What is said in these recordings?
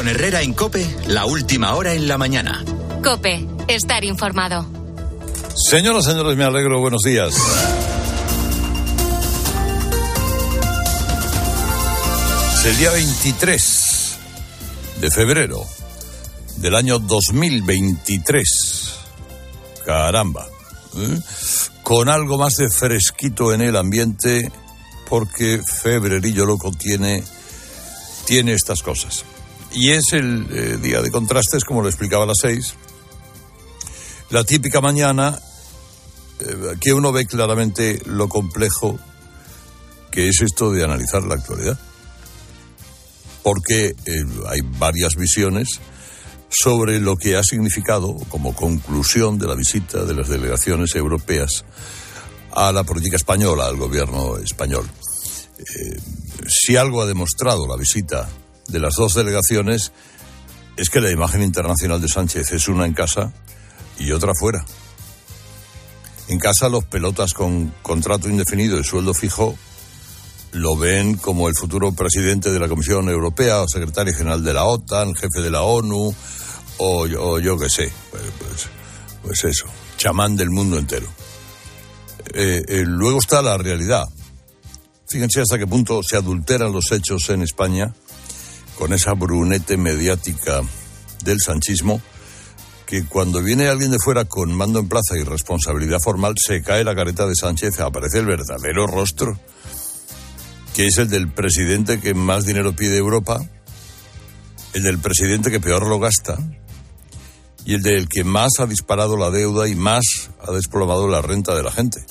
Con Herrera en Cope, la última hora en la mañana. Cope, estar informado. Señoras, señores, me alegro. Buenos días. Es el día 23 de febrero del año 2023. Caramba. ¿eh? Con algo más de fresquito en el ambiente, porque febrerillo loco tiene, tiene estas cosas. Y es el eh, día de contrastes, como lo explicaba a las seis. La típica mañana eh, que uno ve claramente lo complejo que es esto de analizar la actualidad. Porque eh, hay varias visiones sobre lo que ha significado como conclusión de la visita de las delegaciones europeas a la política española, al gobierno español. Si algo ha demostrado la visita de las dos delegaciones es que la imagen internacional de Sánchez es una en casa y otra fuera. En casa los pelotas con contrato indefinido y sueldo fijo lo ven como el futuro presidente de la Comisión Europea o secretario general de la OTAN, jefe de la ONU o, yo qué sé. Pues, pues, pues, eso, chamán del mundo entero. Eh, eh, luego está la realidad. Fíjense hasta qué punto se adulteran los hechos en España con esa brunete mediática del sanchismo que cuando viene alguien de fuera con mando en plaza y responsabilidad formal se cae la careta de Sánchez, aparece el verdadero rostro, que es el del presidente que más dinero pide Europa, el del presidente que peor lo gasta y el del que más ha disparado la deuda y más ha desplomado la renta de la gente.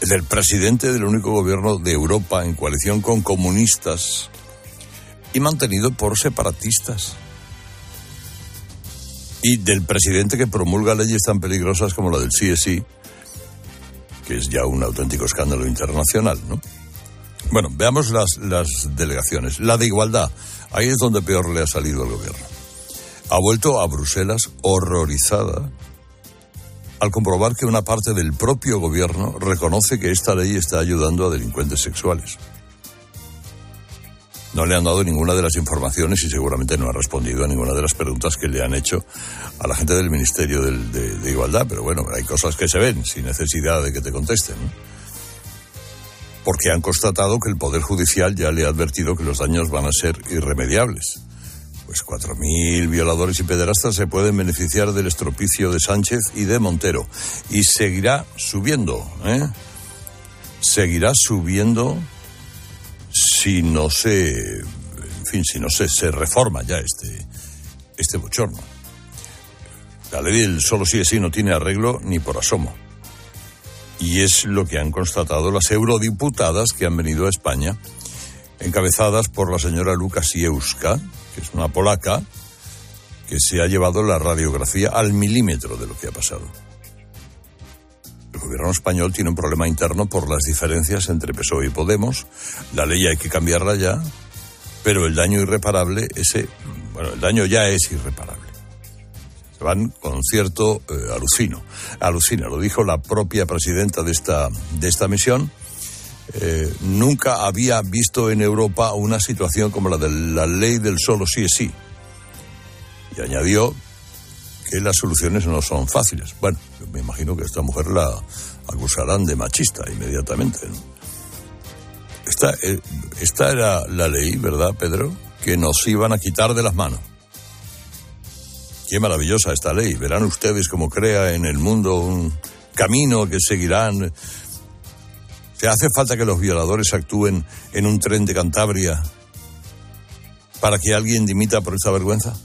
Del presidente del único gobierno de Europa en coalición con comunistas y mantenido por separatistas. Y del presidente que promulga leyes tan peligrosas como la del CSI, que es ya un auténtico escándalo internacional, ¿no? Bueno, veamos las, las delegaciones. La de igualdad, ahí es donde peor le ha salido al gobierno. Ha vuelto a Bruselas horrorizada al comprobar que una parte del propio gobierno reconoce que esta ley está ayudando a delincuentes sexuales. No le han dado ninguna de las informaciones y seguramente no ha respondido a ninguna de las preguntas que le han hecho a la gente del Ministerio de, Igualdad, pero bueno, hay cosas que se ven sin necesidad de que te contesten. Porque han constatado que el Poder Judicial ya le ha advertido que los daños van a ser irremediables pues 4.000 violadores y pederastas se pueden beneficiar del estropicio de Sánchez y de Montero. Y seguirá subiendo, ¿eh? Seguirá subiendo si no se, en fin, si no se, se reforma ya este, este bochorno. La ley del solo sí es sí no tiene arreglo ni por asomo. Y es lo que han constatado las eurodiputadas que han venido a España, encabezadas por la señora Lucas Ieuska, que es una polaca, que se ha llevado la radiografía al milímetro de lo que ha pasado. Gobierno español tiene un problema interno por las diferencias entre PSOE y Podemos. La ley hay que cambiarla ya, pero el daño irreparable, ese, bueno, el daño ya es irreparable. Se van con cierto eh, alucino. Alucina, lo dijo la propia presidenta de esta, de esta misión eh, nunca había visto en Europa una situación como la de la ley del solo sí es sí. Y añadió que las soluciones no son fáciles. Bueno, me imagino que esta mujer la acusarán de machista inmediatamente. Esta, eh, esta era la ley, ¿verdad, Pedro? Que nos iban a quitar de las manos. Qué maravillosa esta ley. Verán ustedes cómo crea en el mundo un camino que seguirán ¿Se hace falta que los violadores actúen en un tren de Cantabria para que alguien dimita por esta vergüenza?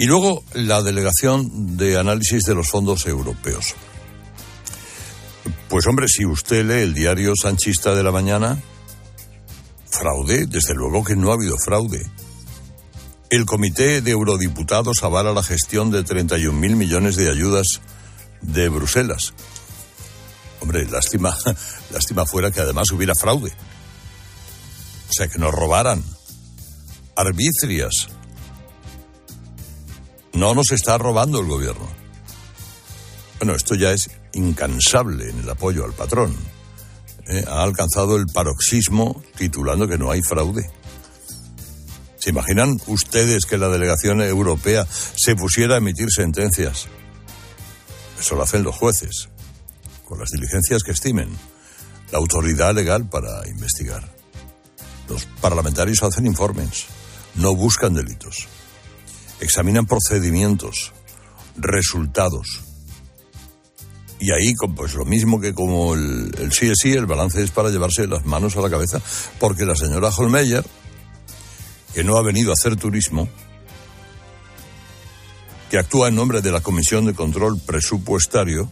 Y luego la delegación de análisis de los fondos europeos. Pues hombre, si usted lee el diario sanchista de la mañana, fraude, desde luego que no ha habido fraude. El comité de eurodiputados avala la gestión de 31 mil millones de ayudas de Bruselas. Hombre, lástima, lástima fuera que además hubiera fraude. O sea, que nos robaran. Arbitrias. No nos está robando el gobierno. Bueno, esto ya es incansable en el apoyo al patrón. ¿eh? Ha alcanzado el paroxismo titulando que no hay fraude. ¿Se imaginan ustedes que la delegación europea se pusiera a emitir sentencias? Eso lo hacen los jueces, con las diligencias que estimen, la autoridad legal para investigar. Los parlamentarios hacen informes, no buscan delitos, examinan procedimientos, resultados. Y ahí, pues lo mismo que como el, el sí es sí, el balance es para llevarse las manos a la cabeza, porque la señora Holmeyer, que no ha venido a hacer turismo, que actúa en nombre de la Comisión de Control Presupuestario,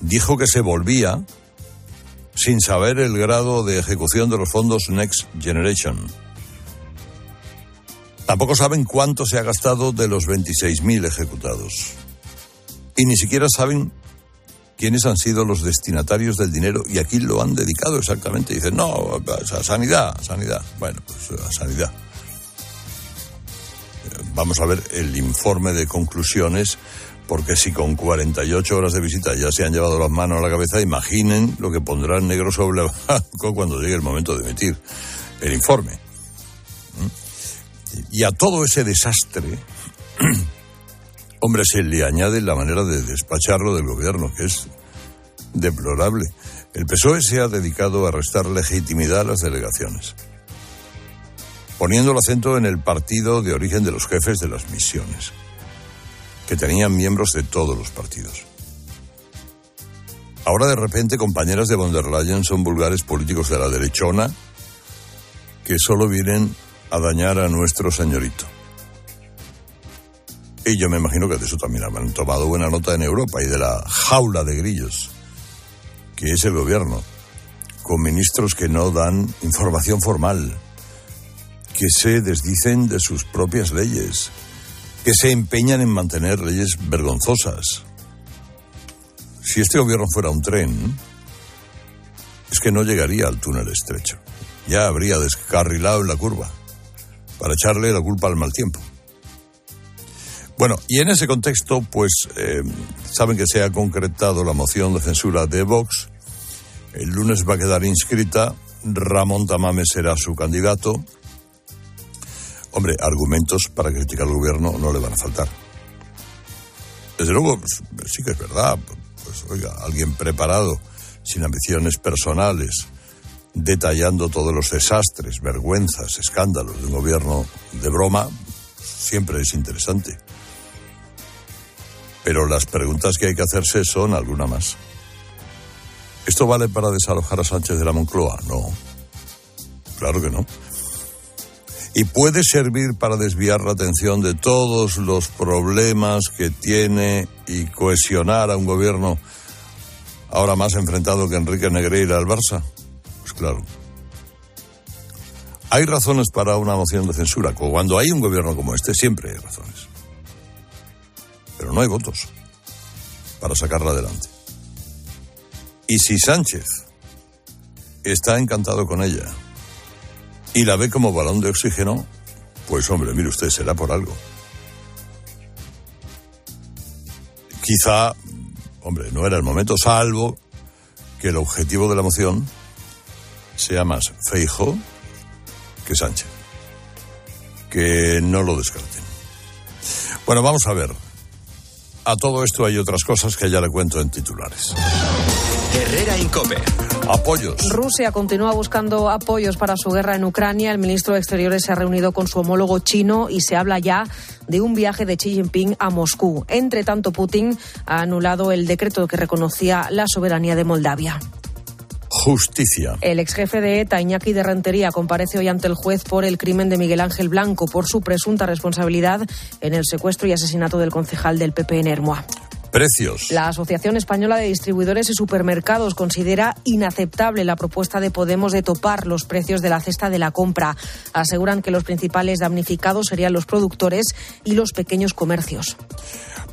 dijo que se volvía sin saber el grado de ejecución de los fondos Next Generation. Tampoco saben cuánto se ha gastado de los 26.000 ejecutados. Y ni siquiera saben quiénes han sido los destinatarios del dinero y aquí lo han dedicado exactamente. Dicen, no, a sanidad, sanidad. Bueno, pues a sanidad. Vamos a ver el informe de conclusiones, porque si con 48 horas de visita ya se han llevado las manos a la cabeza, imaginen lo que pondrán negro sobre blanco cuando llegue el momento de emitir el informe. Y a todo ese desastre, hombre, se le añade la manera de despacharlo del gobierno, que es deplorable. El PSOE se ha dedicado a restar legitimidad a las delegaciones, poniendo el acento en el partido de origen de los jefes de las misiones, que tenían miembros de todos los partidos. Ahora de repente compañeras de von der Leyen son vulgares políticos de la derechona que solo vienen a dañar a nuestro señorito. Y yo me imagino que de eso también han tomado buena nota en Europa y de la jaula de grillos que es el gobierno, con ministros que no dan información formal, que se desdicen de sus propias leyes, que se empeñan en mantener leyes vergonzosas. Si este gobierno fuera un tren, es que no llegaría al túnel estrecho. Ya habría descarrilado en la curva para echarle la culpa al mal tiempo. Bueno, y en ese contexto, pues eh, saben que se ha concretado la moción de censura de Vox. El lunes va a quedar inscrita. Ramón Tamame será su candidato. Hombre, argumentos para criticar al gobierno no le van a faltar. Desde luego, pues, sí que es verdad. Pues, oiga, alguien preparado, sin ambiciones personales, detallando todos los desastres, vergüenzas, escándalos de un gobierno de broma, siempre es interesante. Pero las preguntas que hay que hacerse son alguna más. ¿Esto vale para desalojar a Sánchez de la Moncloa? No. Claro que no. Y puede servir para desviar la atención de todos los problemas que tiene y cohesionar a un gobierno ahora más enfrentado que Enrique Negreira al Barça. Claro. Hay razones para una moción de censura. Cuando hay un gobierno como este, siempre hay razones pero no hay votos para sacarla adelante. Y si Sánchez está encantado con ella y la ve como balón de oxígeno, pues hombre, mire usted, será por algo. Quizá, hombre, no era el momento, salvo que el objetivo de la moción sea más Feijo que Sánchez. Que no lo descarten. Bueno, vamos a ver. A todo esto hay otras cosas que ya le cuento en titulares. Herrera Incope. Apoyos. Rusia continúa buscando apoyos para su guerra en Ucrania. El ministro de Exteriores se ha reunido con su homólogo chino y se habla ya de un viaje de Xi Jinping a Moscú. Entre tanto, Putin ha anulado el decreto que reconocía la soberanía de Moldavia justicia. El ex jefe de ETA, Iñaki de Rentería, comparece hoy ante el juez por el crimen de Miguel Ángel Blanco por su presunta responsabilidad en el secuestro y asesinato del concejal del PP en Hermoa. Precios. La Asociación Española de Distribuidores y Supermercados considera inaceptable la propuesta de Podemos de topar los precios de la cesta de la compra. Aseguran que los principales damnificados serían los productores y los pequeños comercios.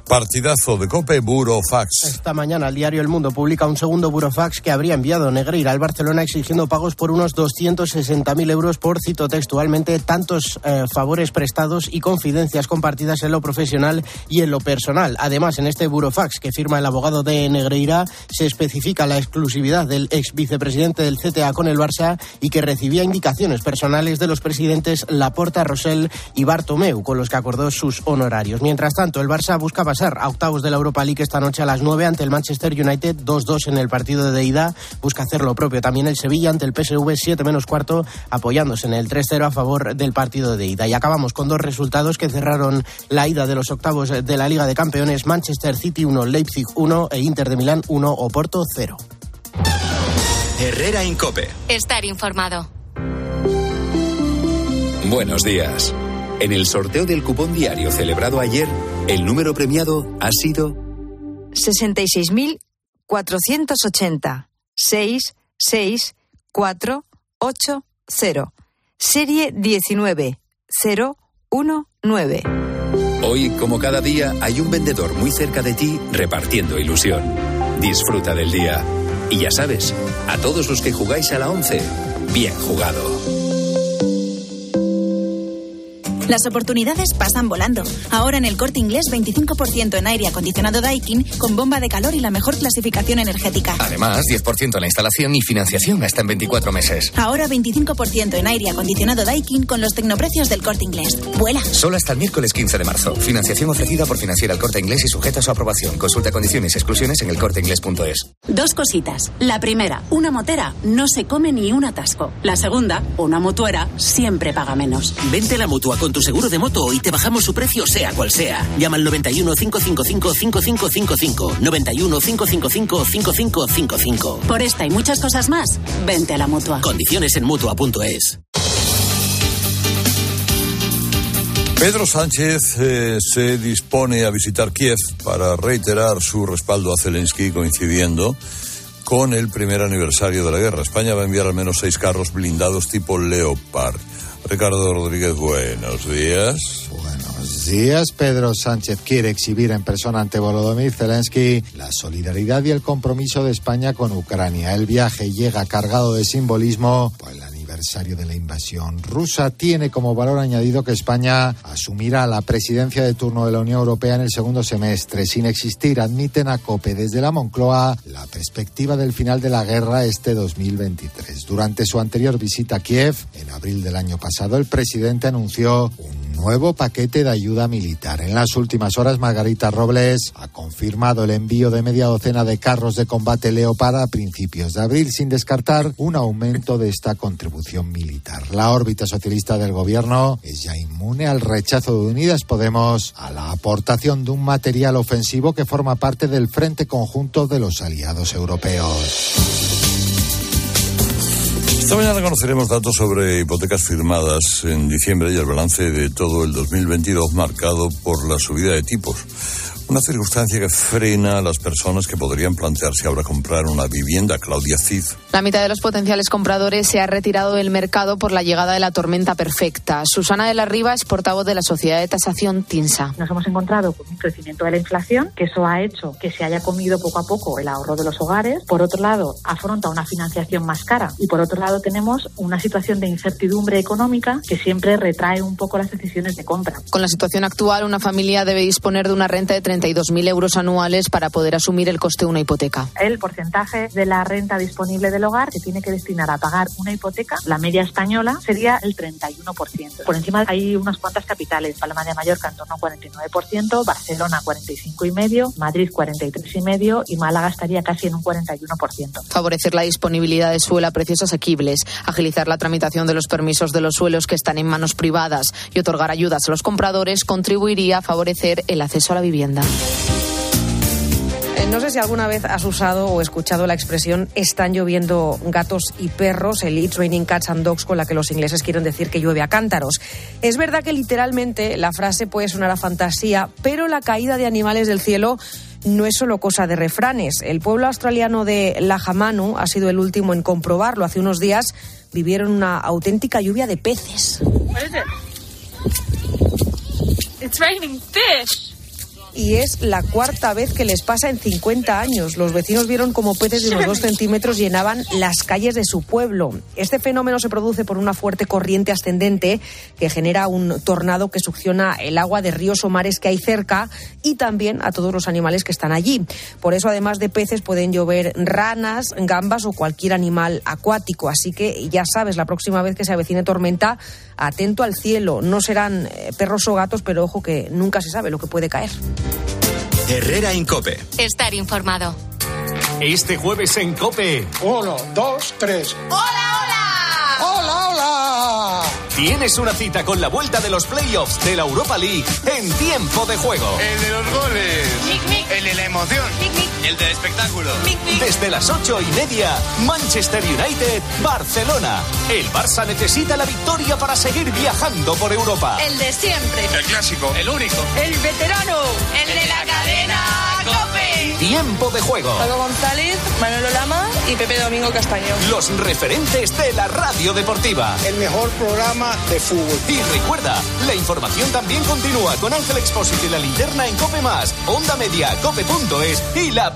Partidazo de Cope Burofax. Esta mañana el diario El Mundo publica un segundo Burofax que habría enviado Negreira al Barcelona exigiendo pagos por unos 260.000 euros por, cito textualmente, tantos eh, favores prestados y confidencias compartidas en lo profesional y en lo personal. Además, en este Burofax que firma el abogado de Negreira se especifica la exclusividad del ex vicepresidente del CTA con el Barça y que recibía indicaciones personales de los presidentes Laporta, Rosell y Bartomeu, con los que acordó sus honorarios. Mientras tanto, el Barça buscaba a octavos de la Europa League esta noche a las 9 ante el Manchester United, 2-2 en el partido de ida. Busca hacer lo propio también el Sevilla ante el PSV 7 menos cuarto, apoyándose en el 3-0 a favor del partido de ida. Y acabamos con dos resultados que cerraron la ida de los octavos de la Liga de Campeones: Manchester City 1, Leipzig 1 e Inter de Milán 1, Oporto 0. Herrera Incope. Estar informado. Buenos días. En el sorteo del cupón diario celebrado ayer, el número premiado ha sido 66.480. 66480. Serie 19019. Hoy, como cada día, hay un vendedor muy cerca de ti repartiendo ilusión. Disfruta del día. Y ya sabes, a todos los que jugáis a la 11, bien jugado. Las oportunidades pasan volando. Ahora en el corte inglés 25% en aire acondicionado Daikin con bomba de calor y la mejor clasificación energética. Además, 10% en la instalación y financiación hasta en 24 meses. Ahora 25% en aire acondicionado Daikin con los tecnoprecios del corte inglés. Vuela. Solo hasta el miércoles 15 de marzo. Financiación ofrecida por Financiera el corte inglés y sujeta a su aprobación. Consulta condiciones y exclusiones en elcorteinglés.es. Dos cositas. La primera, una motera no se come ni un atasco. La segunda, una mutuera siempre paga menos. Vente la mutua con tu seguro de moto y te bajamos su precio sea cual sea. Llama al 91 555 5555. 91 555 5555. Por esta y muchas cosas más, vente a la mutua. Condiciones en mutua.es. Pedro Sánchez eh, se dispone a visitar Kiev para reiterar su respaldo a Zelensky, coincidiendo con el primer aniversario de la guerra. España va a enviar al menos seis carros blindados tipo Leopard. Ricardo Rodríguez, buenos días. Buenos días. Pedro Sánchez quiere exhibir en persona ante Volodymyr Zelensky la solidaridad y el compromiso de España con Ucrania. El viaje llega cargado de simbolismo el aniversario de la invasión rusa. Tiene como valor añadido que España asumirá la presidencia de turno de la Unión Europea en el segundo semestre. Sin existir, admiten a COPE desde la Moncloa la perspectiva del final de la guerra este 2023. Durante su anterior visita a Kiev, en abril del año pasado, el presidente anunció un nuevo paquete de ayuda militar. En las últimas horas, Margarita Robles ha confirmado el envío de media docena de carros de combate Leopard a principios de abril, sin descartar un aumento de esta contribución militar. La órbita socialista del gobierno es ya inmune al rechazo de Unidas Podemos a la aportación de un material ofensivo que forma parte del Frente Conjunto de los Aliados Europeos. Esta mañana conoceremos datos sobre hipotecas firmadas en diciembre y el balance de todo el 2022 marcado por la subida de tipos. Una circunstancia que frena a las personas que podrían plantearse ahora comprar una vivienda. Claudia Cid. La mitad de los potenciales compradores se ha retirado del mercado por la llegada de la tormenta perfecta. Susana de la Riva es portavoz de la Sociedad de Tasación TINSA. Nos hemos encontrado con un crecimiento de la inflación, que eso ha hecho que se haya comido poco a poco el ahorro de los hogares. Por otro lado, afronta una financiación más cara. Y por otro lado, tenemos una situación de incertidumbre económica que siempre retrae un poco las decisiones de compra. Con la situación actual, una familia debe disponer de una renta de 32.000 euros anuales para poder asumir el coste de una hipoteca. El porcentaje de la renta disponible del hogar que tiene que destinar a pagar una hipoteca, la media española, sería el 31%. Por encima hay unas cuantas capitales, Palma de Mallorca en torno a 49%, Barcelona 45,5%, Madrid 43,5% y Málaga estaría casi en un 41%. Favorecer la disponibilidad de suelo a precios asequibles, agilizar la tramitación de los permisos de los suelos que están en manos privadas y otorgar ayudas a los compradores contribuiría a favorecer el acceso a la vivienda. No sé si alguna vez has usado o escuchado la expresión están lloviendo gatos y perros, el It's raining cats and dogs, con la que los ingleses quieren decir que llueve a cántaros. Es verdad que literalmente la frase puede sonar a fantasía, pero la caída de animales del cielo no es solo cosa de refranes. El pueblo australiano de Lahamanu ha sido el último en comprobarlo. Hace unos días vivieron una auténtica lluvia de peces. It's raining fish. Y es la cuarta vez que les pasa en 50 años. Los vecinos vieron como peces de unos dos centímetros llenaban las calles de su pueblo. Este fenómeno se produce por una fuerte corriente ascendente que genera un tornado que succiona el agua de ríos o mares que hay cerca y también a todos los animales que están allí. Por eso, además de peces, pueden llover ranas, gambas o cualquier animal acuático. Así que ya sabes, la próxima vez que se avecine tormenta, atento al cielo. No serán eh, perros o gatos, pero ojo que nunca se sabe lo que puede caer. Herrera Incope. Estar informado. Este jueves en Cope. Uno, dos, tres. ¡Hola, hola! ¡Hola, hola! Tienes una cita con la vuelta de los playoffs de la Europa League en tiempo de juego. El de los goles. Mic, mic. El de la emoción. Mic, El del espectáculo. Desde las ocho y media, Manchester United, Barcelona. El Barça necesita la victoria para seguir viajando por Europa. El de siempre. El clásico. El único. El veterano. El de la cadena Cope. Tiempo de juego. Pablo González, Manolo Lama y Pepe Domingo Castaño. Los referentes de la radio deportiva. El mejor programa de fútbol. Y recuerda, la información también continúa con Ángel Expósito y la linterna en Cope Más, Onda Media, Cope.es y la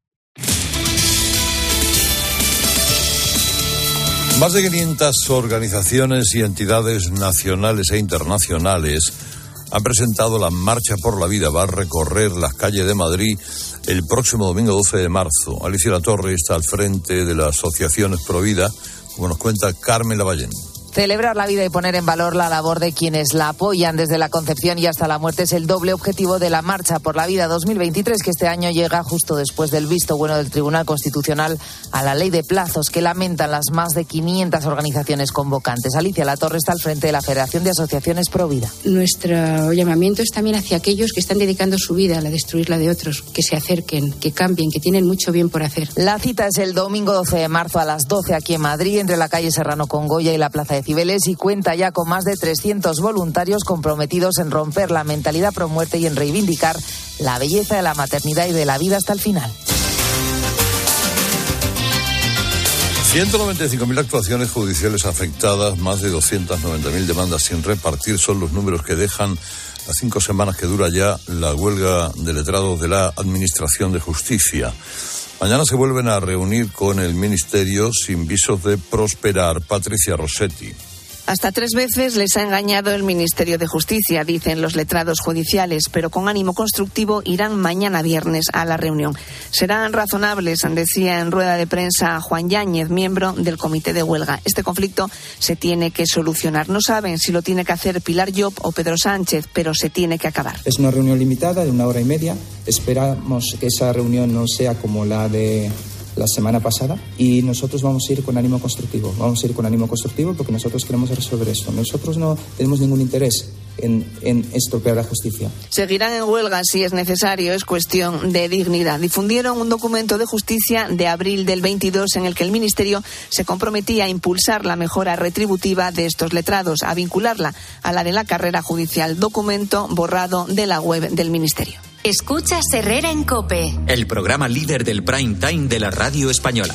Más de 500 organizaciones y entidades nacionales e internacionales han presentado la Marcha por la Vida. Va a recorrer las calles de Madrid el próximo domingo 12 de marzo. Alicia La Torre está al frente de la Asociación Provida, como nos cuenta Carmen Lavallén. Celebrar la vida y poner en valor la labor de quienes la apoyan desde la concepción y hasta la muerte es el doble objetivo de la Marcha por la Vida 2023 que este año llega justo después del visto bueno del Tribunal Constitucional a la ley de plazos que lamentan las más de 500 organizaciones convocantes. Alicia Latorre está al frente de la Federación de Asociaciones Pro Vida. Nuestro llamamiento es también hacia aquellos que están dedicando su vida a la destruir la de otros, que se acerquen, que cambien, que tienen mucho bien por hacer. La cita es el domingo 12 de marzo a las 12 aquí en Madrid, entre la calle Serrano con Goya y la Plaza de Y cuenta ya con más de 300 voluntarios comprometidos en romper la mentalidad pro muerte y en reivindicar la belleza de la maternidad y de la vida hasta el final. 195.000 actuaciones judiciales afectadas, más de 290.000 demandas sin repartir son los números que dejan las cinco semanas que dura ya la huelga de letrados de la Administración de Justicia. Mañana se vuelven a reunir con el Ministerio sin visos de prosperar. Patricia Rossetti. Hasta tres veces les ha engañado el Ministerio de Justicia, dicen los letrados judiciales, pero con ánimo constructivo irán mañana viernes a la reunión. Serán razonables, decía en rueda de prensa Juan Yáñez, miembro del comité de huelga. Este conflicto se tiene que solucionar. No saben si lo tiene que hacer Pilar Job o Pedro Sánchez, pero se tiene que acabar. Es una reunión limitada de una hora y media. Esperamos que esa reunión no sea como la de la semana pasada y nosotros vamos a ir con ánimo constructivo. Vamos a ir con ánimo constructivo porque nosotros queremos resolver esto. Nosotros no tenemos ningún interés en, en estropear la justicia. Seguirán en huelga si es necesario, es cuestión de dignidad. Difundieron un documento de justicia de abril del 22 en el que el Ministerio se comprometía a impulsar la mejora retributiva de estos letrados, a vincularla a la de la carrera judicial. Documento borrado de la web del Ministerio. Escuchas Herrera en Cope. El programa líder del prime time de la radio española.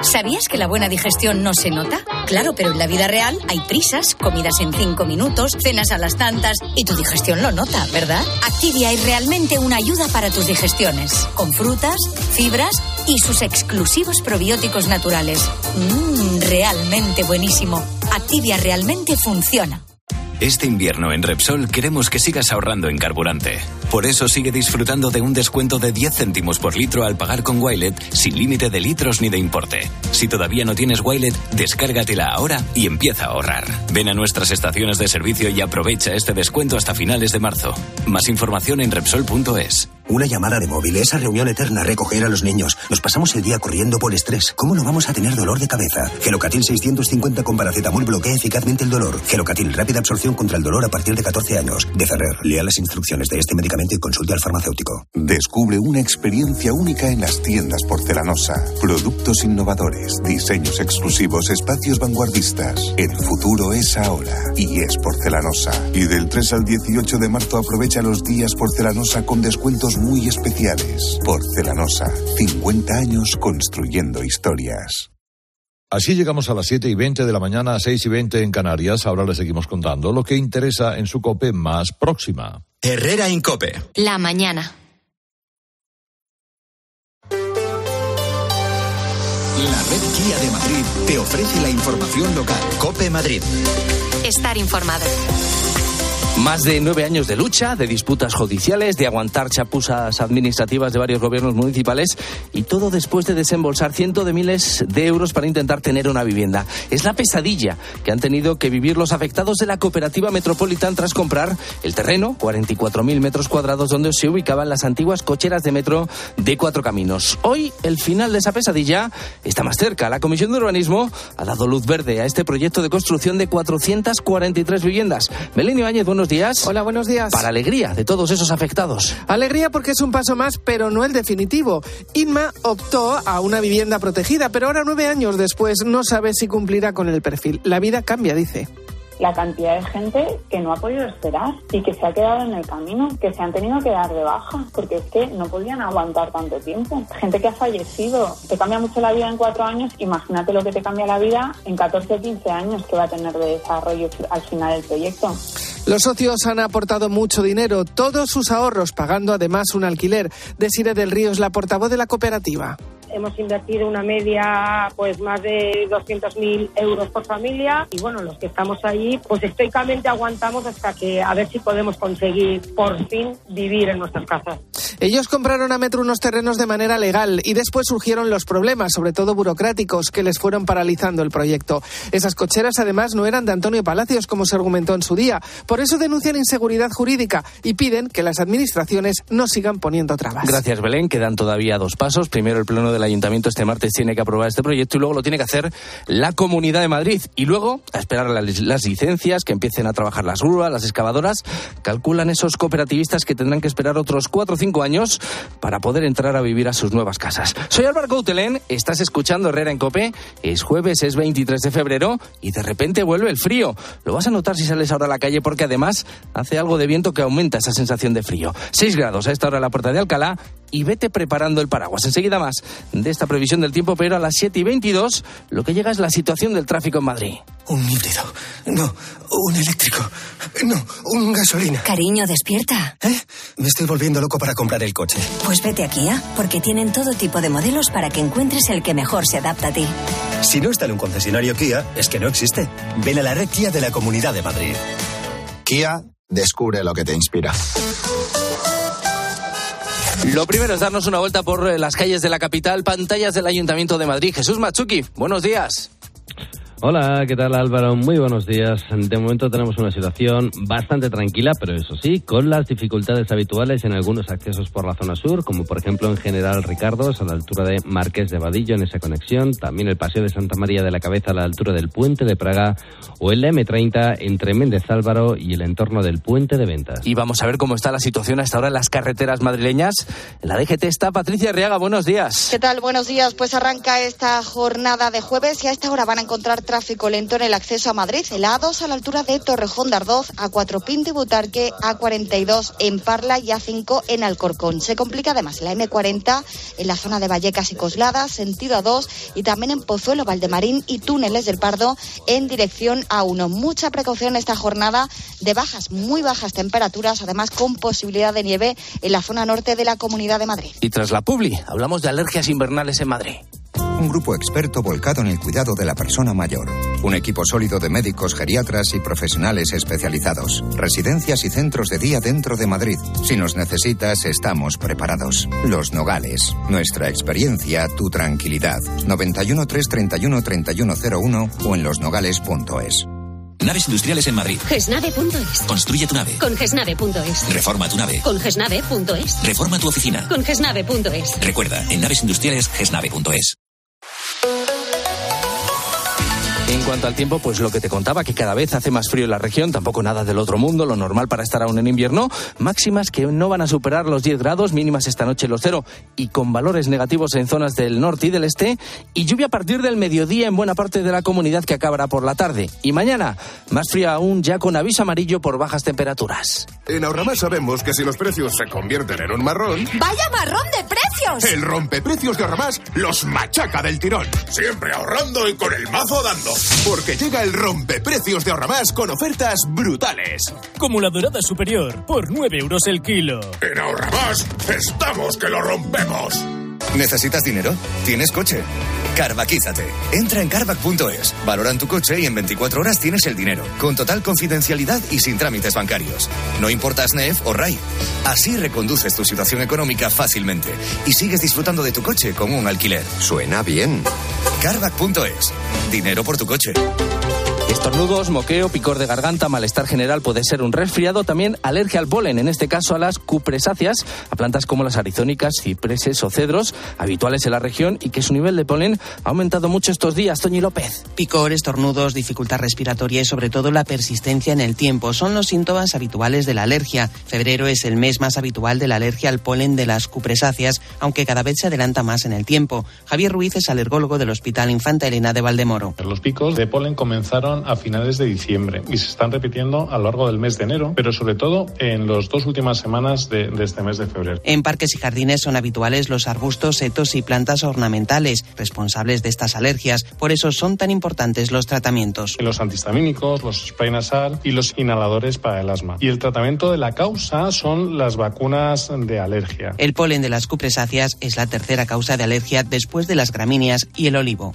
¿Sabías que la buena digestión no se nota? Claro, pero en la vida real hay prisas, comidas en cinco minutos, cenas a las tantas y tu digestión lo nota, ¿verdad? Activia es realmente una ayuda para tus digestiones, con frutas, fibras y sus exclusivos probióticos naturales. Mmm, realmente buenísimo. Activia realmente funciona. Este invierno en Repsol queremos que sigas ahorrando en carburante. Por eso sigue disfrutando de un descuento de 10 céntimos por litro al pagar con Wilet sin límite de litros ni de importe. Si todavía no tienes Wilet, descárgatela ahora y empieza a ahorrar. Ven a nuestras estaciones de servicio y aprovecha este descuento hasta finales de marzo. Más información en Repsol.es. Una llamada de móvil, esa reunión eterna, recoger a los niños. Nos pasamos el día corriendo por estrés. ¿Cómo no vamos a tener dolor de cabeza? Gelocatil 650 con paracetamol bloquea eficazmente el dolor. Gelocatil, rápida absorción contra el dolor a partir de 14 años. De Ferrer, lea las instrucciones de este medicamento y consulte al farmacéutico. Descubre una experiencia única en las tiendas porcelanosa. Productos innovadores, diseños exclusivos, espacios vanguardistas. El futuro es ahora y es porcelanosa. Y del 3 al 18 de marzo aprovecha los días porcelanosa con descuentos muy especiales. Porcelanosa, 50 años construyendo historias. Así llegamos a las 7 y 20 de la mañana, a 6 y 20 en Canarias. Ahora les seguimos contando lo que interesa en su COPE más próxima. Herrera Incope. La mañana. La red Kia de Madrid te ofrece la información local. COPE Madrid. Estar informado. Más de nueve años de lucha, de disputas judiciales, de aguantar chapuzas administrativas de varios gobiernos municipales y todo después de desembolsar cientos de miles de euros para intentar tener una vivienda. Es la pesadilla que han tenido que vivir los afectados de la cooperativa Metropolitan tras comprar el terreno, 44.000 metros cuadrados, donde se ubicaban las antiguas cocheras de metro de cuatro caminos. Hoy el final de esa pesadilla está más cerca. La Comisión de Urbanismo ha dado luz verde a este proyecto de construcción de 443 viviendas. Belén Ibáñez, buenos días. Hola, buenos días. Para alegría de todos esos afectados. Alegría porque es un paso más, pero no el definitivo. Inma optó a una vivienda protegida, pero ahora nueve años después no sabe si cumplirá con el perfil. La vida cambia, dice la cantidad de gente que no ha podido esperar y que se ha quedado en el camino, que se han tenido que dar de baja, porque es que no podían aguantar tanto tiempo. Gente que ha fallecido, te cambia mucho la vida en cuatro años, imagínate lo que te cambia la vida en 14 o 15 años que va a tener de desarrollo al final del proyecto. Los socios han aportado mucho dinero, todos sus ahorros, pagando además un alquiler. Desire del Río es la portavoz de la cooperativa hemos invertido una media pues más de 200.000 euros por familia y bueno, los que estamos ahí pues estoicamente aguantamos hasta que a ver si podemos conseguir por fin vivir en nuestras casas. Ellos compraron a Metro unos terrenos de manera legal y después surgieron los problemas, sobre todo burocráticos, que les fueron paralizando el proyecto. Esas cocheras además no eran de Antonio Palacios como se argumentó en su día. Por eso denuncian inseguridad jurídica y piden que las administraciones no sigan poniendo trabas. Gracias Belén, quedan todavía dos pasos. Primero el pleno de el ayuntamiento este martes tiene que aprobar este proyecto y luego lo tiene que hacer la Comunidad de Madrid. Y luego a esperar las, las licencias, que empiecen a trabajar las grúas, las excavadoras. Calculan esos cooperativistas que tendrán que esperar otros cuatro o cinco años para poder entrar a vivir a sus nuevas casas. Soy Álvaro Coutelén, estás escuchando Herrera en Cope. Es jueves, es 23 de febrero y de repente vuelve el frío. Lo vas a notar si sales ahora a la calle porque además hace algo de viento que aumenta esa sensación de frío. 6 grados a esta hora en la puerta de Alcalá y vete preparando el paraguas. Enseguida más de esta previsión del tiempo, pero a las 7 y 22 lo que llega es la situación del tráfico en Madrid. Un híbrido. No, un eléctrico. No, un gasolina. Cariño, despierta. ¿Eh? Me estoy volviendo loco para comprar el coche. Pues vete a Kia, porque tienen todo tipo de modelos para que encuentres el que mejor se adapta a ti. Si no está en un concesionario Kia, es que no existe. Ven a la red Kia de la Comunidad de Madrid. Kia, descubre lo que te inspira. Lo primero es darnos una vuelta por eh, las calles de la capital, pantallas del Ayuntamiento de Madrid. Jesús Machuki, buenos días. Hola, ¿qué tal Álvaro? Muy buenos días. De momento tenemos una situación bastante tranquila, pero eso sí, con las dificultades habituales en algunos accesos por la zona sur, como por ejemplo en General Ricardos, a la altura de Marqués de Vadillo en esa conexión, también el Paseo de Santa María de la Cabeza a la altura del Puente de Praga o el M30 entre Méndez Álvaro y el entorno del Puente de Ventas. Y vamos a ver cómo está la situación hasta ahora en las carreteras madrileñas. En la DGT está Patricia Arriaga, buenos días. ¿Qué tal? Buenos días. Pues arranca esta jornada de jueves y a esta hora van a encontrar tráfico lento en el acceso a Madrid, el A2 a la altura de Torrejón de Ardoz, A4 Pinto y Butarque, A42 en Parla y A5 en Alcorcón. Se complica además la M40 en la zona de Vallecas y Coslada, sentido A2 y también en Pozuelo, Valdemarín y Túneles del Pardo en dirección A1. Mucha precaución esta jornada de bajas, muy bajas temperaturas, además con posibilidad de nieve en la zona norte de la Comunidad de Madrid. Y tras la Publi, hablamos de alergias invernales en Madrid. Un grupo experto volcado en el cuidado de la persona mayor. Un equipo sólido de médicos, geriatras y profesionales especializados. Residencias y centros de día dentro de Madrid. Si nos necesitas, estamos preparados. Los Nogales. Nuestra experiencia, tu tranquilidad. 91 331 3101 o en losnogales.es. Naves industriales en Madrid. Gesnave.es. Construye tu nave. Con Gesnave.es. Reforma tu nave. Con Gesnave.es. Reforma tu oficina. Con Gesnave.es. Recuerda, en naves industriales, gesnave.es. En cuanto al tiempo, pues lo que te contaba, que cada vez hace más frío en la región, tampoco nada del otro mundo, lo normal para estar aún en invierno, máximas que no van a superar los 10 grados, mínimas esta noche los cero y con valores negativos en zonas del norte y del este, y lluvia a partir del mediodía en buena parte de la comunidad que acabará por la tarde. Y mañana, más frío aún, ya con aviso amarillo por bajas temperaturas. En Ahorramás sabemos que si los precios se convierten en un marrón... ¡Vaya marrón de precios! El rompeprecios de Ahorramás los machaca del tirón. Siempre ahorrando y con el mazo dando. Porque llega el rompeprecios de Ahorramás con ofertas brutales. Como la dorada superior, por 9 euros el kilo. En Ahorramás estamos que lo rompemos. ¿Necesitas dinero? ¿Tienes coche? Carvaquízate. Entra en carvac.es, valoran tu coche y en 24 horas tienes el dinero, con total confidencialidad y sin trámites bancarios. No importa SNEF o RAI. Así reconduces tu situación económica fácilmente y sigues disfrutando de tu coche con un alquiler. Suena bien. Carvac.es. Dinero por tu coche. Estornudos, moqueo, picor de garganta, malestar general puede ser un resfriado, también alergia al polen, en este caso a las cupresáceas, a plantas como las arizónicas, cipreses o cedros, habituales en la región y que su nivel de polen ha aumentado mucho estos días. Toñi López. Picor, estornudos, dificultad respiratoria y sobre todo la persistencia en el tiempo son los síntomas habituales de la alergia. Febrero es el mes más habitual de la alergia al polen de las cupresáceas, aunque cada vez se adelanta más en el tiempo. Javier Ruiz es alergólogo del Hospital Infanta Elena de Valdemoro. Los picos de polen comenzaron a finales de diciembre y se están repitiendo a lo largo del mes de enero, pero sobre todo en las dos últimas semanas de, de este mes de febrero. En parques y jardines son habituales los arbustos, setos y plantas ornamentales responsables de estas alergias. Por eso son tan importantes los tratamientos. Los antihistamínicos, los spray nasal y los inhaladores para el asma. Y el tratamiento de la causa son las vacunas de alergia. El polen de las cupresáceas es la tercera causa de alergia después de las gramíneas y el olivo.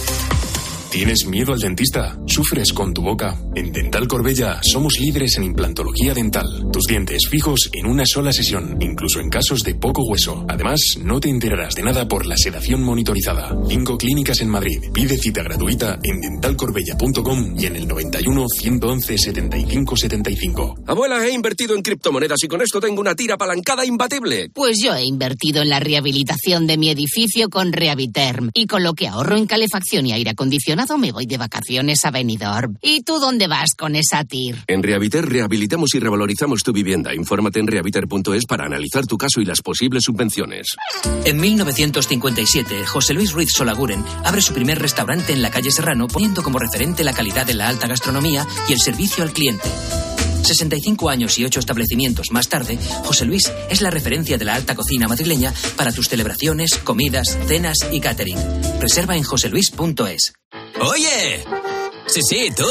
¿Tienes miedo al dentista? ¿Sufres con tu boca? En Dental Corbella somos líderes en implantología dental. Tus dientes fijos en una sola sesión, incluso en casos de poco hueso. Además, no te enterarás de nada por la sedación monitorizada. Cinco clínicas en Madrid. Pide cita gratuita en dentalcorbella.com y en el 91 111 75 75. Abuela, he invertido en criptomonedas y con esto tengo una tira apalancada imbatible. Pues yo he invertido en la rehabilitación de mi edificio con Rehabiterm y con lo que ahorro en calefacción y aire acondicionado me voy de vacaciones a Benidorm. ¿Y tú dónde vas con esa TIR? En Rehabiter rehabilitamos y revalorizamos tu vivienda. Infórmate en rehabiter.es para analizar tu caso y las posibles subvenciones. En 1957, José Luis Ruiz Solaguren abre su primer restaurante en la calle Serrano, poniendo como referente la calidad de la alta gastronomía y el servicio al cliente. 65 años y 8 establecimientos más tarde, José Luis es la referencia de la alta cocina madrileña para tus celebraciones, comidas, cenas y catering. Reserva en joseluis.es. Oye, sí, sí, tú.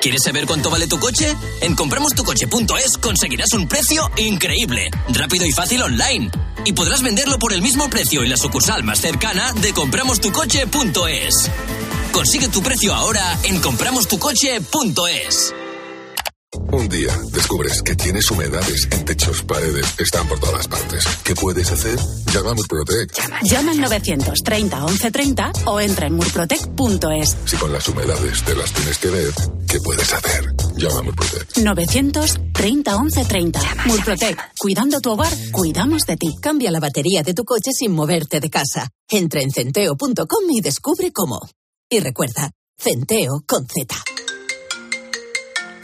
¿Quieres saber cuánto vale tu coche? En compramostucoche.es conseguirás un precio increíble, rápido y fácil online. Y podrás venderlo por el mismo precio en la sucursal más cercana de compramostucoche.es. Consigue tu precio ahora en compramostucoche.es. Un día descubres que tienes humedades en techos, paredes, están por todas partes. ¿Qué puedes hacer? Llama a Murprotec. Llama al 930 1130 o entra en murprotec.es. Si con las humedades te las tienes que ver, ¿qué puedes hacer? Llama a Murprotec. 930 1130. Murprotec. Cuidando tu hogar, cuidamos de ti. Cambia la batería de tu coche sin moverte de casa. Entra en centeo.com y descubre cómo. Y recuerda, centeo con Z.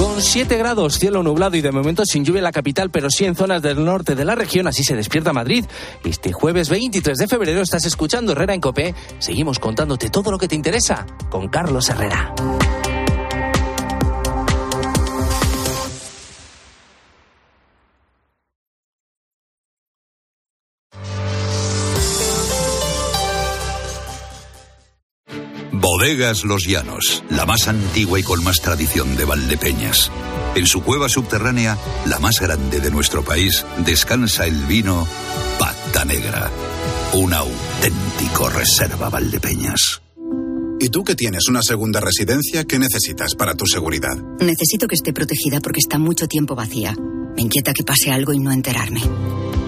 Con 7 grados, cielo nublado y de momento sin lluvia en la capital, pero sí en zonas del norte de la región, así se despierta Madrid. Este jueves 23 de febrero estás escuchando Herrera en Copé. Seguimos contándote todo lo que te interesa con Carlos Herrera. Bodegas Los Llanos, la más antigua y con más tradición de Valdepeñas. En su cueva subterránea, la más grande de nuestro país, descansa el vino Pata Negra, un auténtico reserva Valdepeñas. ¿Y tú que tienes una segunda residencia, qué necesitas para tu seguridad? Necesito que esté protegida porque está mucho tiempo vacía. Me inquieta que pase algo y no enterarme.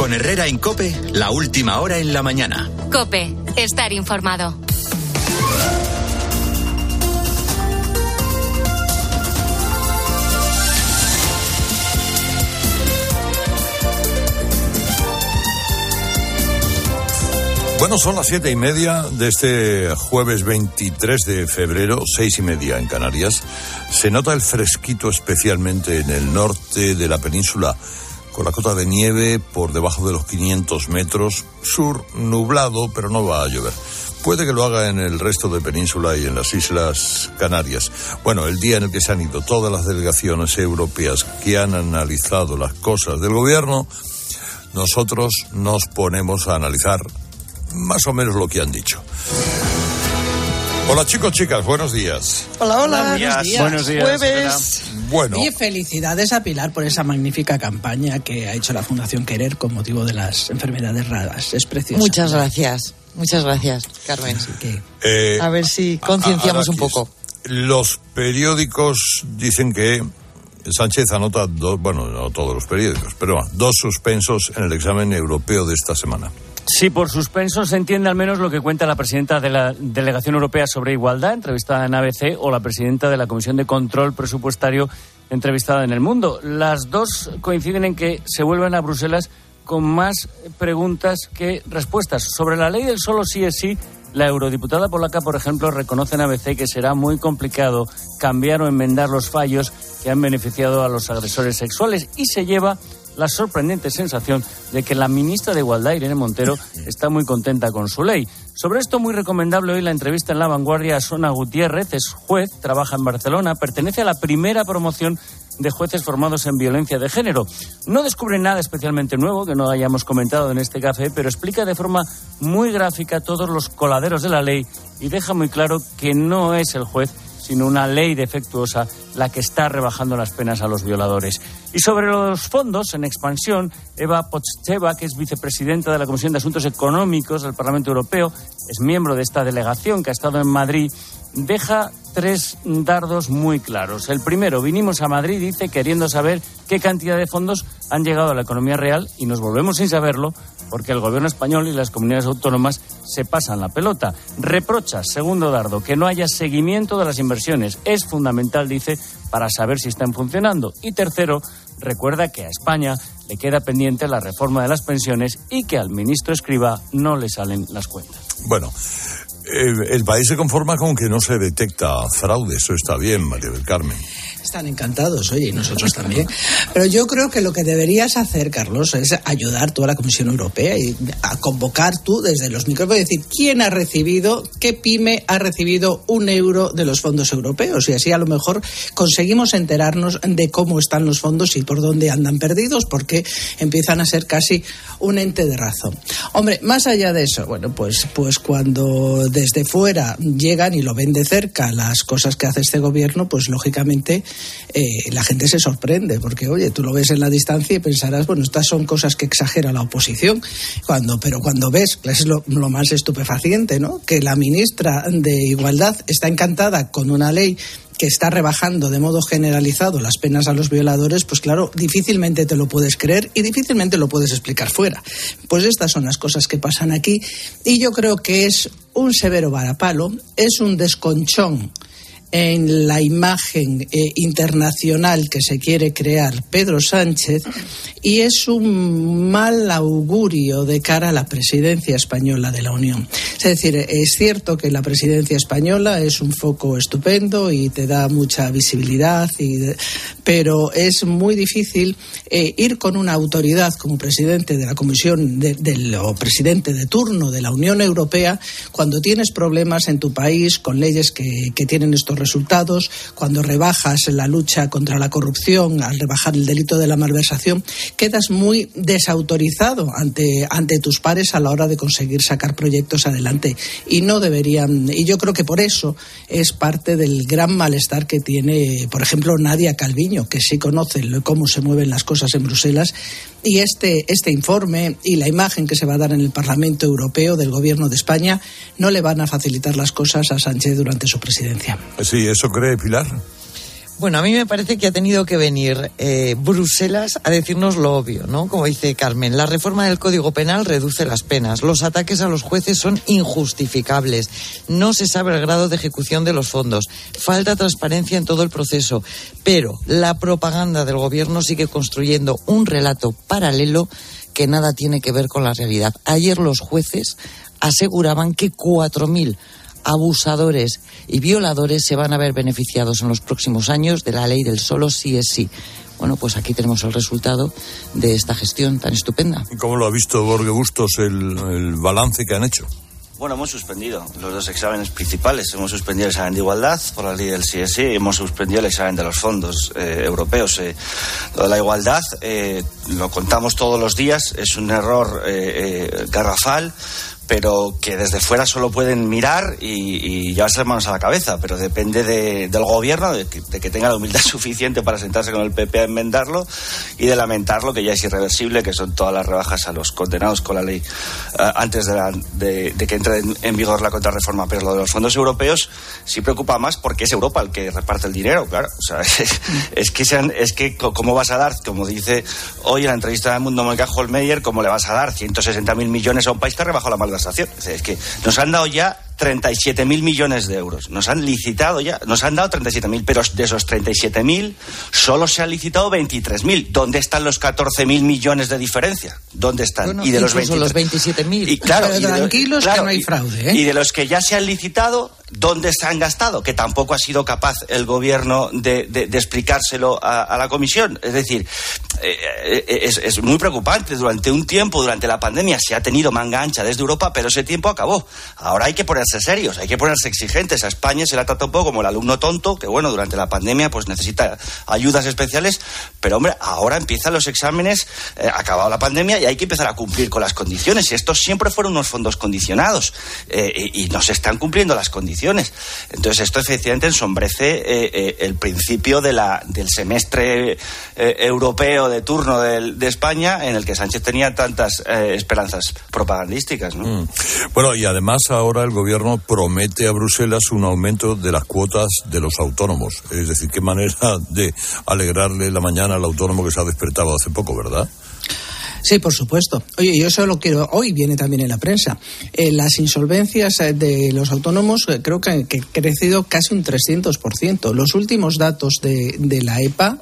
Con Herrera en Cope, la última hora en la mañana. Cope, estar informado. Bueno, son las siete y media de este jueves 23 de febrero, seis y media en Canarias. Se nota el fresquito especialmente en el norte de la península, con la cota de nieve por debajo de los 500 metros, sur nublado, pero no va a llover. Puede que lo haga en el resto de península y en las Islas Canarias. Bueno, el día en el que se han ido todas las delegaciones europeas que han analizado las cosas del gobierno, nosotros nos ponemos a analizar más o menos lo que han dicho. Hola chicos, chicas, buenos días. Hola, hola. Buenos días. Buenos días. Jueves. Bueno. Y felicidades a Pilar por esa magnífica campaña que ha hecho la Fundación Querer con motivo de las enfermedades raras. Es precioso. Muchas gracias. Muchas gracias, Carmen. Eh, a ver si concienciamos un poco. Los periódicos dicen que Sánchez anota dos, bueno, no todos los periódicos, pero dos suspensos en el examen europeo de esta semana. Sí, por suspenso se entiende al menos lo que cuenta la presidenta de la Delegación Europea sobre Igualdad, entrevistada en ABC, o la presidenta de la Comisión de Control Presupuestario, entrevistada en El Mundo. Las dos coinciden en que se vuelven a Bruselas con más preguntas que respuestas. Sobre la ley del solo sí es sí, la eurodiputada polaca, por ejemplo, reconoce en ABC que será muy complicado cambiar o enmendar los fallos que han beneficiado a los agresores sexuales y se lleva la sorprendente sensación de que la ministra de Igualdad, Irene Montero, está muy contenta con su ley. Sobre esto, muy recomendable hoy la entrevista en La Vanguardia a Sona Gutiérrez, es juez, trabaja en Barcelona, pertenece a la primera promoción de jueces formados en violencia de género. No descubre nada especialmente nuevo que no hayamos comentado en este café, pero explica de forma muy gráfica todos los coladeros de la ley y deja muy claro que no es el juez sino una ley defectuosa la que está rebajando las penas a los violadores. Y sobre los fondos en expansión, Eva Pocheva, que es vicepresidenta de la Comisión de Asuntos Económicos del Parlamento Europeo, es miembro de esta delegación que ha estado en Madrid, deja tres dardos muy claros. El primero, vinimos a Madrid, dice, queriendo saber qué cantidad de fondos han llegado a la economía real y nos volvemos sin saberlo porque el gobierno español y las comunidades autónomas se pasan la pelota. Reprocha, segundo dardo, que no haya seguimiento de las inversiones. Es fundamental, dice, para saber si están funcionando. Y tercero, recuerda que a España le queda pendiente la reforma de las pensiones y que al ministro Escriba no le salen las cuentas. Bueno, eh, el país se conforma con que no se detecta fraude, eso está bien, María del Carmen. Están encantados, oye, y nosotros también. Pero yo creo que lo que deberías hacer, Carlos, es ayudar tú a la Comisión Europea y a convocar tú desde los micrófonos decir quién ha recibido, qué pyme ha recibido un euro de los fondos europeos. Y así a lo mejor conseguimos enterarnos de cómo están los fondos y por dónde andan perdidos, porque empiezan a ser casi un ente de razón. Hombre, más allá de eso, bueno, pues, pues cuando desde fuera llegan y lo ven de cerca las cosas que hace este gobierno, pues lógicamente eh, la gente se sorprende, porque oye, tú lo ves en la distancia y pensarás, bueno, estas son cosas que exagera la oposición, cuando, pero cuando ves, es lo, lo más estupefaciente, ¿no? Que la ministra de Igualdad está encantada con una ley que está rebajando de modo generalizado las penas a los violadores, pues claro, difícilmente te lo puedes creer y difícilmente lo puedes explicar fuera. Pues estas son las cosas que pasan aquí y yo creo que es un severo varapalo, es un desconchón en la imagen eh, internacional que se quiere crear Pedro Sánchez y es un mal augurio de cara a la presidencia española de la Unión. Es decir, es cierto que la presidencia española es un foco estupendo y te da mucha visibilidad, pero es muy difícil eh, ir con una autoridad como presidente de la Comisión o presidente de turno de la Unión Europea cuando tienes problemas en tu país con leyes que, que tienen estos resultados, cuando rebajas la lucha contra la corrupción, al rebajar el delito de la malversación, quedas muy desautorizado ante, ante tus pares a la hora de conseguir sacar proyectos adelante. Y no deberían, y yo creo que por eso es parte del gran malestar que tiene, por ejemplo, Nadia Calviño, que sí conoce cómo se mueven las cosas en Bruselas. Y este, este informe y la imagen que se va a dar en el Parlamento Europeo del Gobierno de España no le van a facilitar las cosas a Sánchez durante su presidencia. Sí, ¿eso cree Pilar? Bueno, a mí me parece que ha tenido que venir eh, Bruselas a decirnos lo obvio, ¿no? Como dice Carmen, la reforma del Código Penal reduce las penas, los ataques a los jueces son injustificables, no se sabe el grado de ejecución de los fondos, falta transparencia en todo el proceso, pero la propaganda del Gobierno sigue construyendo un relato paralelo que nada tiene que ver con la realidad. Ayer los jueces aseguraban que 4.000 abusadores y violadores se van a ver beneficiados en los próximos años de la ley del solo sí es sí. Bueno, pues aquí tenemos el resultado de esta gestión tan estupenda. ¿Cómo lo ha visto Borge Bustos el, balance que han hecho? Bueno, hemos suspendido los dos exámenes principales. Hemos suspendido el examen de igualdad por la ley del CSI y hemos suspendido el examen de los fondos eh, europeos. Eh, lo de la igualdad eh, lo contamos todos los días, es un error garrafal pero que desde fuera solo pueden mirar y, llevarse las manos a la cabeza, pero depende del gobierno, de que, tenga la humildad suficiente para sentarse con el PP a enmendarlo y de lamentarlo, que ya es irreversible, que son todas las rebajas a los condenados con la ley eh, antes de, que entre en, vigor la contrarreforma. Pero lo de los fondos europeos sí preocupa más porque es Europa el que reparte el dinero, claro. O sea, es, que, sean, es que, ¿cómo vas a dar, como dice hoy en la entrevista de Mundo Mónica Holmeyer, cómo le vas a dar 160.000 millones a un país que ha rebajado la malversación? Es que nos han dado ya 37 mil millones de euros. Nos han licitado ya, nos han dado 37 mil, pero de esos 37 mil solo se han licitado 23 mil. ¿Dónde están los 14 mil millones de diferencia? ¿Dónde están? y de los, los 27 mil. Y claro, tranquilos que no hay fraude. ¿eh? Y de los que ya se han licitado, ¿dónde se han gastado? Que tampoco ha sido capaz el gobierno de, explicárselo a, la comisión. Es decir, eh, eh, es, es muy preocupante. Durante un tiempo, durante la pandemia, se ha tenido manga ancha desde Europa, pero ese tiempo acabó. Ahora hay que ponerse serios, hay que ponerse exigentes. A España se la trata un poco como el alumno tonto, que bueno, durante la pandemia pues necesita ayudas especiales, pero hombre, ahora empiezan los exámenes, eh, acabado la pandemia y hay que empezar a cumplir con las condiciones. Y estos siempre fueron unos fondos condicionados eh, y, no se están cumpliendo las condiciones. Entonces esto efectivamente ensombrece eh, el principio de la, del semestre europeo de turno de España en el que Sánchez tenía tantas esperanzas propagandísticas. Mm. Bueno, y además ahora el gobierno promete a Bruselas un aumento de las cuotas de los autónomos. Es decir, qué manera de alegrarle la mañana al autónomo que se ha despertado hace poco, ¿verdad? Sí, por supuesto. Oye, yo solo quiero, hoy viene también en la prensa, eh, las insolvencias eh, de los autónomos eh, creo que han crecido casi un 300%. Los últimos datos de, de la EPA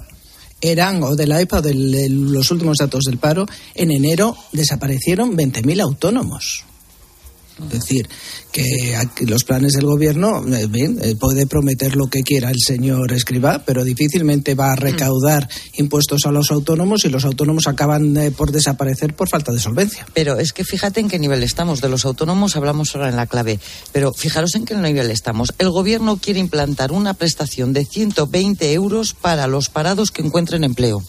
eran, o de la EPA, de los últimos datos del paro, en enero desaparecieron 20.000 autónomos. Es decir, que los planes del gobierno, eh, eh, puede prometer lo que quiera el señor Escribá, pero difícilmente va a mm. recaudar impuestos a los autónomos y los autónomos acaban eh, por desaparecer por falta de solvencia. Pero es que fíjate en qué nivel estamos. De los autónomos hablamos ahora en la clave, pero fijaros en qué nivel estamos. El gobierno quiere implantar una prestación de 120 euros para los parados que encuentren empleo.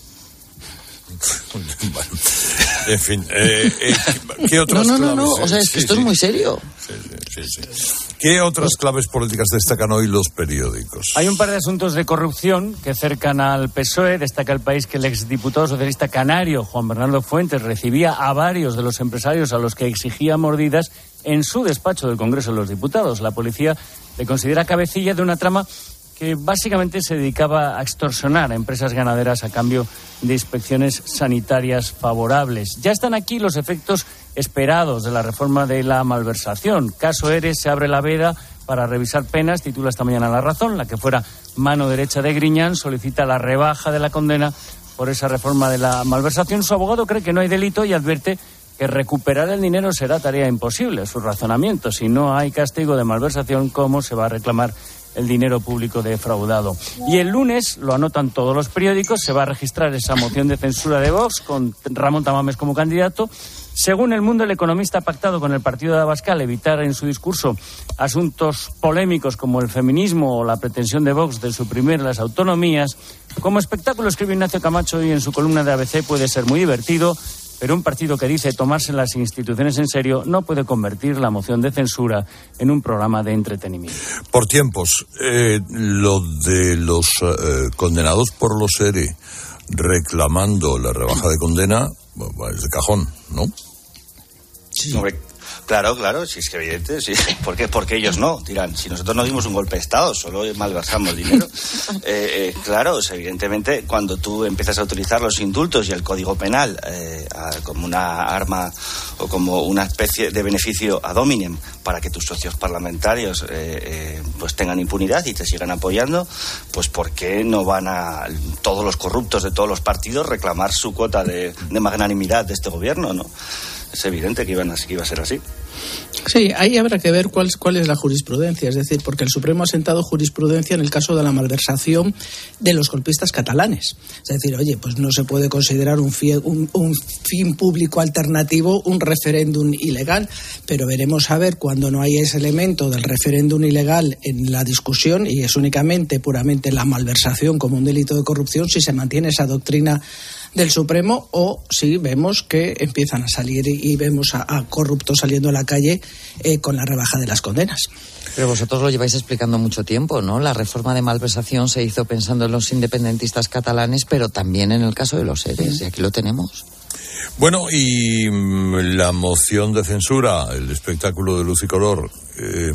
En fin, eh, eh, ¿qué otras No, no, no, no. o sea, esto es muy serio. Sí, sí, ¿Qué otras claves políticas destacan hoy los periódicos? Hay un par de asuntos de corrupción que cercan al PSOE. Destaca el país que el exdiputado socialista canario Juan Bernardo Fuentes recibía a varios de los empresarios a los que exigía mordidas en su despacho del Congreso de los Diputados. La policía le considera cabecilla de una trama que básicamente se dedicaba a extorsionar a empresas ganaderas a cambio de inspecciones sanitarias favorables. Ya están aquí los efectos esperados de la reforma de la malversación. Caso Eres se abre la veda para revisar penas, titula esta mañana La Razón, la que fuera mano derecha de Griñán solicita la rebaja de la condena por esa reforma de la malversación. Su abogado cree que no hay delito y advierte que recuperar el dinero será tarea imposible. Su razonamiento, si no hay castigo de malversación, ¿cómo se va a reclamar el dinero público defraudado? Y el lunes, lo anotan todos los periódicos, se va a registrar esa moción de censura de Vox con Ramón Tamames como candidato. Según el mundo, el economista ha pactado con el partido de Abascal evitar en su discurso asuntos polémicos como el feminismo o la pretensión de Vox de suprimir las autonomías. Como espectáculo, escribe Ignacio Camacho hoy en su columna de ABC, puede ser muy divertido, pero un partido que dice tomarse las instituciones en serio no puede convertir la moción de censura en un programa de entretenimiento. Por tiempos, eh, lo de los eh, condenados por los ERE reclamando la rebaja de condena bueno, es de cajón, ¿no? Sí. Claro, claro, si es que evidente, sí. ¿Por qué? Porque ellos no, dirán, si nosotros no dimos un golpe de Estado, solo malversamos dinero. Eh, eh, claro, o sea, evidentemente, cuando tú empiezas a utilizar los indultos y el Código Penal eh, a, como una arma o como una especie de beneficio ad hominem para que tus socios parlamentarios pues tengan impunidad y te sigan apoyando, pues ¿por qué no van a todos los corruptos de todos los partidos reclamar su cuota de, de magnanimidad de este gobierno, no? Es evidente que, iban a, iba a ser así. Sí, ahí habrá que ver cuál, cuál es la jurisprudencia, es decir, porque el Supremo ha sentado jurisprudencia en el caso de la malversación de los golpistas catalanes. Es decir, oye, pues no se puede considerar un fin público alternativo un referéndum ilegal, pero veremos a ver cuando no hay ese elemento del referéndum ilegal en la discusión y es únicamente puramente la malversación como un delito de corrupción, si se mantiene esa doctrina del Supremo o si vemos que empiezan a salir y, vemos a, a, corruptos saliendo a la calle eh, con la rebaja de las condenas. Pero vosotros lo lleváis explicando mucho tiempo, ¿no? La reforma de malversación se hizo pensando en los independentistas catalanes, pero también en el caso de los seres, y aquí lo tenemos. Bueno, y mm, la moción de censura, el espectáculo de luz y color, eh,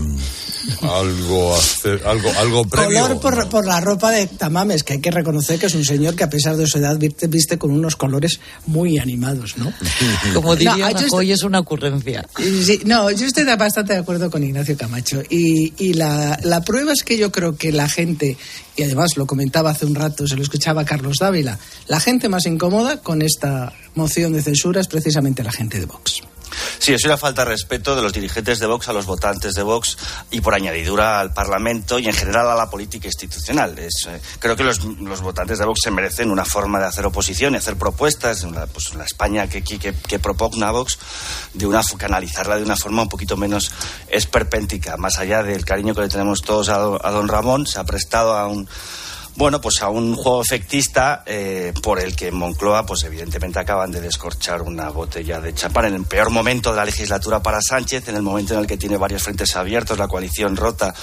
algo, algo, algo previo. Color por, por, la ropa de Tamames, que hay que reconocer que es un señor que a pesar de su edad viste, viste con unos colores muy animados, ¿no? Como diría no, hoy es una ocurrencia. Sí, no, yo estoy bastante de acuerdo con Ignacio Camacho. Y, y la, la prueba es que yo creo que la gente, y además lo comentaba hace un rato, se lo escuchaba Carlos Dávila, la gente más incómoda con esta moción de censura es precisamente la gente de Vox. Sí, es una falta de respeto de los dirigentes de Vox a los votantes de Vox y por añadidura al Parlamento y en general a la política institucional. Es, eh, creo que los, los, votantes de Vox se merecen una forma de hacer oposición y hacer propuestas en la, pues, la España que, que, que, propugna Vox, de una, canalizarla de una forma un poquito menos esperpéntica. Más allá del cariño que le tenemos todos a, a don Ramón, se ha prestado a un bueno, pues a un juego efectista eh, por el que en Moncloa, pues evidentemente acaban de descorchar una botella de champán en el peor momento de la legislatura para Sánchez, en el momento en el que tiene varios frentes abiertos, la coalición rota,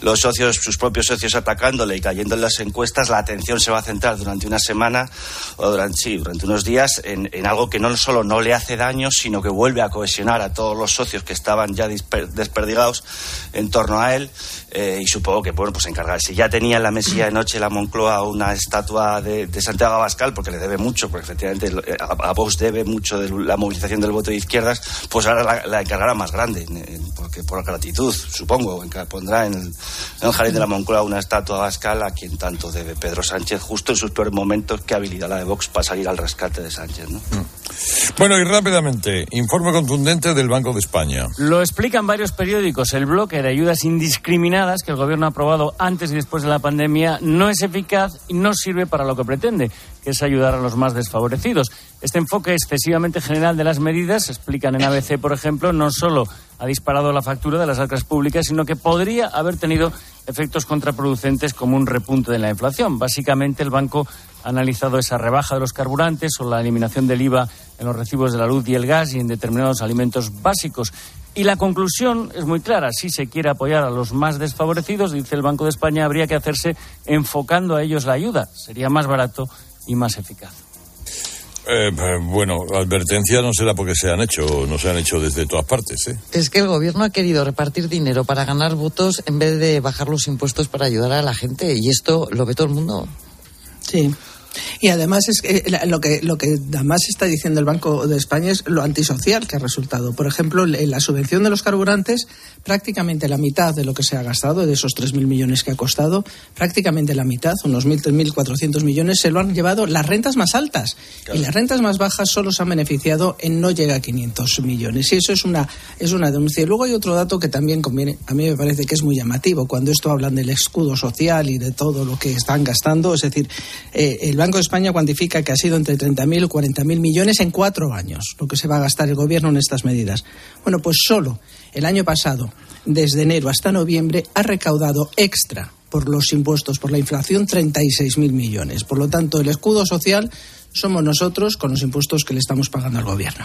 los socios, sus propios socios atacándole y cayendo en las encuestas, la atención se va a centrar durante una semana o durante, sí, durante unos días en, en algo que no solo no le hace daño, sino que vuelve a cohesionar a todos los socios que estaban ya desperdigados en torno a él eh, y supongo que, bueno, pues encargar. Si ya tenía en la mesilla de noche la Moncloa una estatua de, de Santiago Abascal, porque le debe mucho, porque efectivamente a, a, Vox debe mucho de la movilización del voto de izquierdas, pues ahora la, la encargará más grande, porque por gratitud, supongo, pondrá en el, en el jardín de la Moncloa una estatua a Abascal a quien tanto debe Pedro Sánchez, justo en sus peores momentos, qué habilidad la de Vox para salir al rescate de Sánchez, ¿no? Bueno, y rápidamente, informe contundente del Banco de España. Lo explican varios periódicos. El bloque de ayudas indiscriminadas que el gobierno ha aprobado antes y después de la pandemia no es eficaz y no sirve para lo que pretende, que es ayudar a los más desfavorecidos. Este enfoque excesivamente general de las medidas, explican en ABC, por ejemplo, no solo ha disparado la factura de las arcas públicas, sino que podría haber tenido efectos contraproducentes como un repunte de la inflación. Básicamente, el banco ha analizado esa rebaja de los carburantes o la eliminación del IVA en los recibos de la luz y el gas y en determinados alimentos básicos. Y la conclusión es muy clara. Si se quiere apoyar a los más desfavorecidos, dice el Banco de España, habría que hacerse enfocando a ellos la ayuda. Sería más barato y más eficaz. Eh, bueno, advertencia no será porque se han hecho, no se han hecho desde todas partes. ¿eh? Es que el gobierno ha querido repartir dinero para ganar votos en vez de bajar los impuestos para ayudar a la gente y esto lo ve todo el mundo. Sí. Y además es que lo que lo que además está diciendo el Banco de España es lo antisocial que ha resultado. Por ejemplo, en la subvención de los carburantes, prácticamente la mitad de lo que se ha gastado, de esos 3.000 millones que ha costado, prácticamente la mitad, unos 1.000, 1.400 millones, se lo han llevado las rentas más altas. Y las rentas más bajas solo se han beneficiado en no llega a 500 millones. Y eso es una, es una denuncia. Y luego hay otro dato que también conviene, a mí me parece que es muy llamativo. Cuando esto hablan del escudo social y de todo lo que están gastando, es decir, eh, el Banco de España cuantifica que ha sido entre 30.000 y 40.000 millones en cuatro años lo que se va a gastar el Gobierno en estas medidas. Bueno, pues solo el año pasado, desde enero hasta noviembre, ha recaudado extra por los impuestos, por la inflación, 36.000 millones. Por lo tanto, el escudo social somos nosotros con los impuestos que le estamos pagando al gobierno.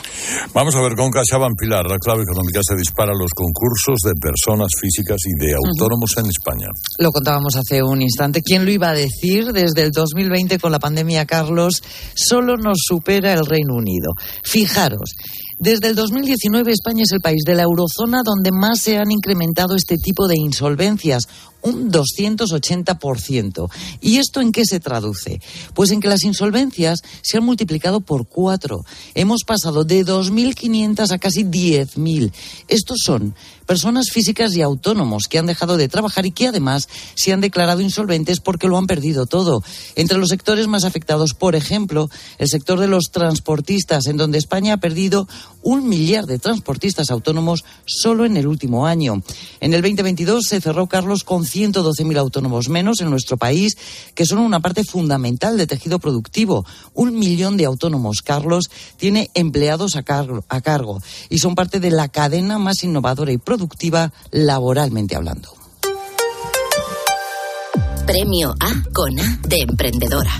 Vamos a ver, con CaixaBank Pilar, la clave económica se dispara los concursos de personas físicas y de autónomos en España. Lo contábamos hace un instante. ¿Quién lo iba a decir? Desde el 2020 con la pandemia, Carlos, solo nos supera el Reino Unido. Fijaros, desde el 2019 España es el país de la eurozona donde más se han incrementado este tipo de insolvencias, un 280%. ¿Y esto en qué se traduce? Pues en que las insolvencias se han multiplicado por cuatro. Hemos pasado de 2.500 a casi 10.000. Estos son personas físicas y autónomos que han dejado de trabajar y que además se han declarado insolventes porque lo han perdido todo. Entre los sectores más afectados, por ejemplo, el sector de los transportistas, en donde España ha perdido un millar de transportistas autónomos solo en el último año. En el 2022 se cerró, Carlos, con 112.000 autónomos menos en nuestro país, que son una parte fundamental de tejido productivo. Un millón de autónomos, Carlos, tiene empleados a cargo, a cargo y son parte de la cadena más innovadora y productiva laboralmente hablando. Premio A con A de emprendedora.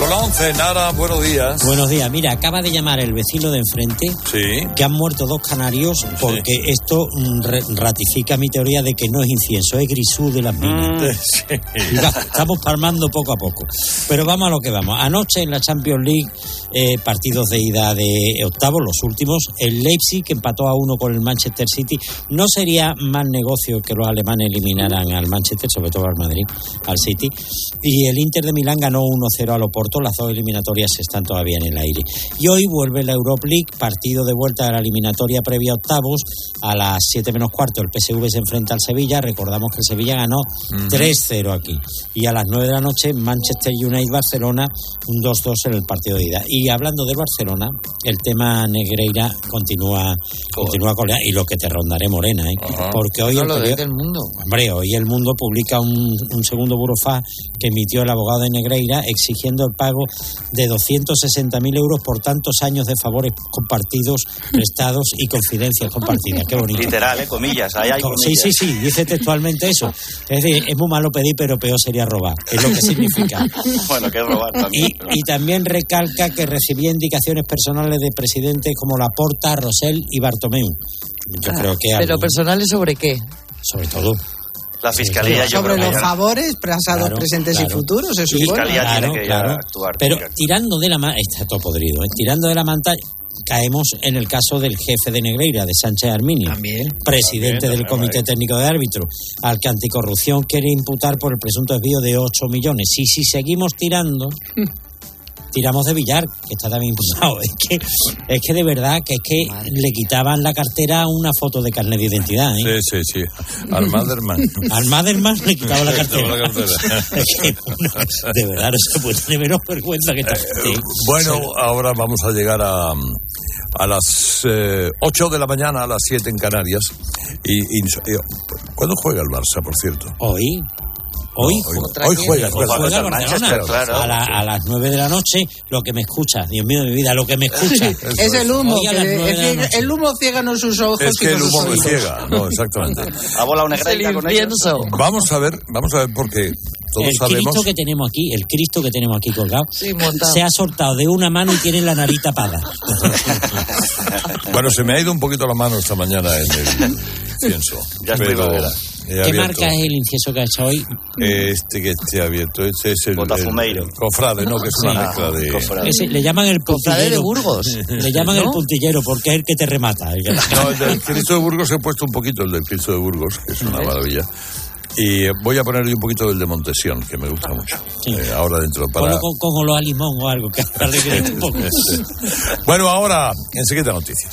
Con la 11, Nara, buenos días. Buenos días. Mira, acaba de llamar el vecino de enfrente Sí. que han muerto dos canarios porque esto mm, ratifica mi teoría de que no es incienso, es grisú de las minas. Va- Estamos palmando poco a poco. Pero vamos a lo que vamos. Anoche en la Champions League, eh, partidos de ida de octavos, los últimos, el Leipzig que empató a uno con el Manchester City. No sería mal negocio que los alemanes eliminaran al Manchester, sobre todo al Madrid, al City. Y el Inter de Milán ganó 1-0 al Oporto. Las dos eliminatorias están todavía en el aire. Y hoy vuelve la Europa League, partido de vuelta de la eliminatoria previa a octavos. A las 7 menos cuarto el PSV se enfrenta al Sevilla. Recordamos que el Sevilla ganó 3-0 aquí. Y a las 9 de la noche Manchester United-Barcelona, un 2-2 en el partido de ida. Y hablando del Barcelona, el tema Negreira continúa, continúa con y lo que te rondaré morena, ¿eh? Porque hoy No el lo mundo. Hombre, hoy el mundo publica un, un segundo burofax que emitió el abogado de Negreira exigiendo el pago de 260.000 euros por tantos años de favores compartidos, prestados y confidencias compartidas. Qué bonito. Literal, ¿eh? Comillas. Ahí hay Sí, comillas. sí, sí, dice textualmente eso. Es decir, es muy malo pedir, pero peor sería robar. Es lo que significa. bueno, que es robar también. Y, y también recalca que recibía indicaciones personales de presidentes como Laporta, Rosell y Bartomeu. Yo creo que Ah, ¿Pero algo- personales sobre qué? sobre todo. La fiscalía, yo Sobre creo que los favores pasados, Claro, presentes claro. y futuros, se supone. claro, que ya claro. actuar, Pero tiene que tirando de la manta, está todo podrido, ¿eh? tirando de la manta, caemos en el caso del jefe de Negreira, de Sánchez Arminio, presidente También, del Comité Técnico de Árbitro, al que Anticorrupción quiere imputar por el presunto desvío de 8 millones. Y si seguimos tirando, tiramos de Villar, que está también imputado. Es que, es que de verdad que es que le quitaban la cartera una foto de carnet de identidad. ¿eh? Sí, sí, sí. Al Maderman. Al Maderman le quitaba la cartera. la cartera. Es que, no, de verdad, no se puede tener menos vergüenza que gente. Eh, Bueno, ahora vamos a llegar a, a las eh, 8 de la mañana, a las 7 en Canarias. Y, y- y- ¿Cuándo juega el Barça, por cierto? Hoy. Hoy, hoy, hoy juega, Hoy juega. juega el Manchester, Barcelona. claro. a, la- a las 9 de la noche, lo que me escucha, Dios mío de mi vida, lo que me escucha. Es el humo, el humo ciega no sus ojos. Es que el humo me ciega, no, exactamente. Ha volado Negreira con ellos. Vamos a ver, vamos a ver porque todos el sabemos. Cristo que tenemos aquí, el Cristo que tenemos aquí colgado, se ha soltado de una mano y tiene la nariz tapada. Bueno, se me ha ido un poquito la mano esta mañana en el incienso. Ya es pero, ¿Qué abierto. marca es el incienso que ha hecho hoy? Este que esté abierto, este es el, el cofrade, ¿no? Que es una Sí. mezcla de... Ese le llaman el Cofrade de puntillero. Burgos. Le llaman el puntillero porque es el que te remata. El que- No, el del Cristo de Burgos he puesto un poquito, el del Cristo de Burgos, que es una maravilla. Y eh, voy a poner un poquito del de Montesión, que me gusta mucho. Eh, ahora dentro para... Ponlo con, con olor a limón o algo que un poco. Bueno, ahora, enseguida noticias.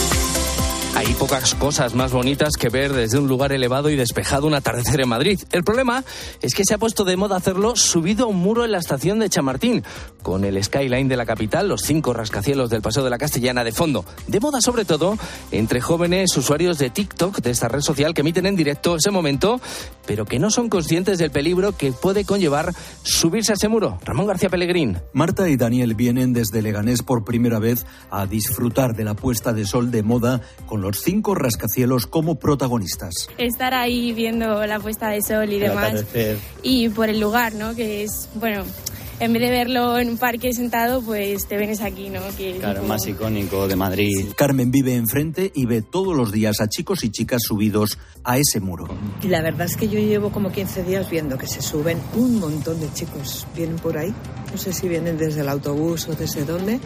Hay pocas cosas más bonitas que ver desde un lugar elevado y despejado un atardecer en Madrid. El problema es que se ha puesto de moda hacerlo subido a un muro en la estación de Chamartín, con el skyline de la capital, los cinco rascacielos del Paseo de la Castellana de fondo. De moda sobre todo entre jóvenes usuarios de TikTok, de esta red social que emiten en directo ese momento, pero que no son conscientes del peligro que puede conllevar subirse a ese muro. Ramón García Pellegrín. Marta y Daniel vienen desde Leganés por primera vez a disfrutar de la puesta de sol de moda con los cinco rascacielos como protagonistas. estar ahí viendo la puesta de sol y demás. Y por el lugar, ¿no? Que es, bueno, en vez de verlo en un parque sentado, pues te vienes aquí, ¿no? Que es como- icónico de Madrid. Carmen vive enfrente y ve todos los días a chicos y chicas subidos a ese muro. Y la verdad es que yo llevo como 15 días viendo que se suben un montón de chicos. Vienen por ahí, no sé si vienen desde el autobús o desde dónde.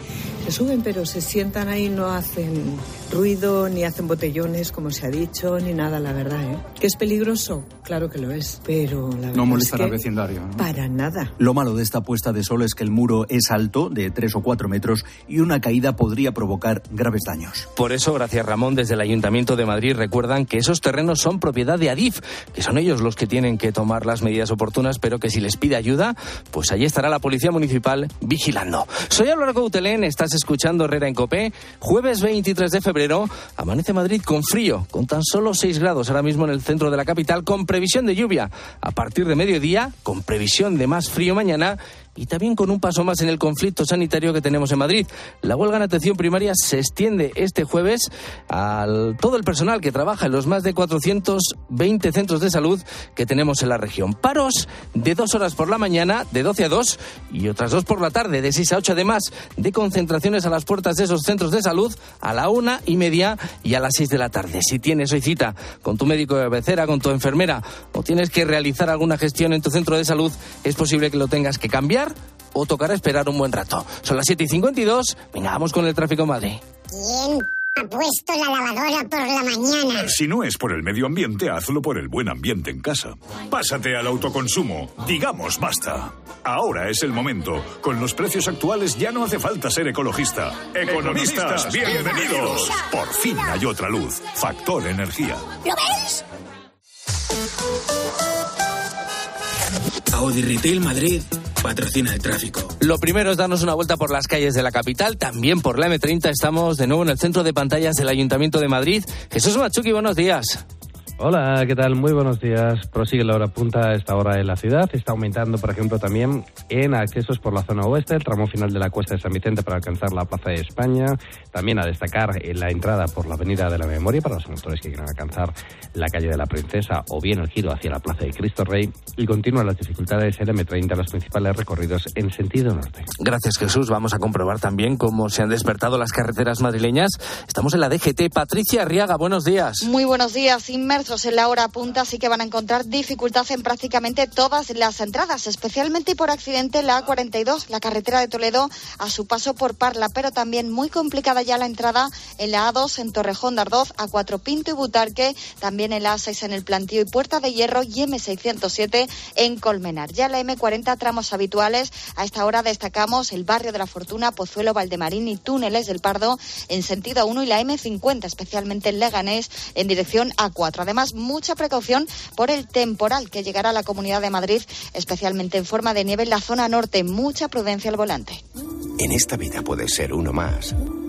Se suben, pero se sientan ahí, no hacen ruido, ni hacen botellones, como se ha dicho, ni nada, la verdad, ¿eh? ¿Que es peligroso? Claro que lo es, pero la verdad No molesta es al que vecindario. ¿no? Para nada. Lo malo de esta puesta de sol es que el muro es alto, de 3 o 4 metros, y una caída podría provocar graves daños. Por eso, gracias Ramón, desde el Ayuntamiento de Madrid recuerdan que esos terrenos son propiedad de Adif, que son ellos los que tienen que tomar las medidas oportunas, pero que si les pide ayuda, pues allí estará la Policía Municipal vigilando. Soy Álvaro Coutelén, estás escuchando Herrera en Copé. Jueves 23 de febrero, amanece Madrid con frío, con tan solo 6 grados ahora mismo en el centro de la capital, con previsión de lluvia a partir de mediodía, con previsión de más frío mañana y también con un paso más en el conflicto sanitario que tenemos en Madrid. La huelga en atención primaria se extiende este jueves a todo el personal que trabaja en los más de 420 centros de salud que tenemos en la región. Paros de dos horas por la mañana, de 12 a 2, y otras dos por la tarde, de 6 a 8, además de concentraciones a las puertas de esos centros de salud a la una y media y a las 6 de la tarde. Si tienes hoy cita con tu médico de cabecera, con tu enfermera, o tienes que realizar alguna gestión en tu centro de salud, es posible que lo tengas que cambiar o tocará esperar un buen rato. Son las 7 y 52. Venga, vamos con el tráfico en Madrid. ¿Quién ha puesto la lavadora por la mañana? Si no es por el medio ambiente, hazlo por el buen ambiente en casa. Pásate al autoconsumo. Digamos basta. Ahora es el momento. Con los precios actuales ya no hace falta ser ecologista. Economistas, bienvenidos. Por fin hay otra luz. Factor Energía. ¿Lo veis? Audi Retail Madrid patrocina el tráfico. Lo primero es darnos una vuelta por las calles de la capital, también por la M30. Estamos de nuevo en el centro de pantallas del Ayuntamiento de Madrid. Jesús Machuki, buenos días. Hola, ¿qué tal? Muy buenos días. Prosigue la hora punta a esta hora en la ciudad. Está aumentando, por ejemplo, también en accesos por la zona oeste, el tramo final de la cuesta de San Vicente para alcanzar la Plaza de España. También a destacar en la entrada por la Avenida de la Memoria para los motores que quieran alcanzar la calle de la Princesa o bien el giro hacia la Plaza de Cristo Rey. Y continúan las dificultades en M30, los principales recorridos en sentido norte. Gracias, Jesús. Vamos a comprobar también cómo se han despertado las carreteras madrileñas. Estamos en la DGT. Patricia Arriaga, buenos días. Muy buenos días. Inmerso en la hora punta, así que van a encontrar dificultad en prácticamente todas las entradas, especialmente por accidente la A42, la carretera de Toledo, a su paso por Parla, pero también muy complicada ya la entrada en la A2 en Torrejón de Ardoz, A4 Pinto y Butarque, también en la A6 en el Plantío y Puerta de Hierro y M607 en Colmenar. Ya la M40 tramos habituales, a esta hora destacamos el barrio de la Fortuna, Pozuelo, Valdemarín y túneles del Pardo en sentido 1 y la M50, especialmente en Leganés, en dirección A4. Además, mucha precaución por el temporal que llegará a la Comunidad de Madrid, especialmente en forma de nieve en la zona norte. Mucha prudencia al volante. En esta vida puedes ser uno más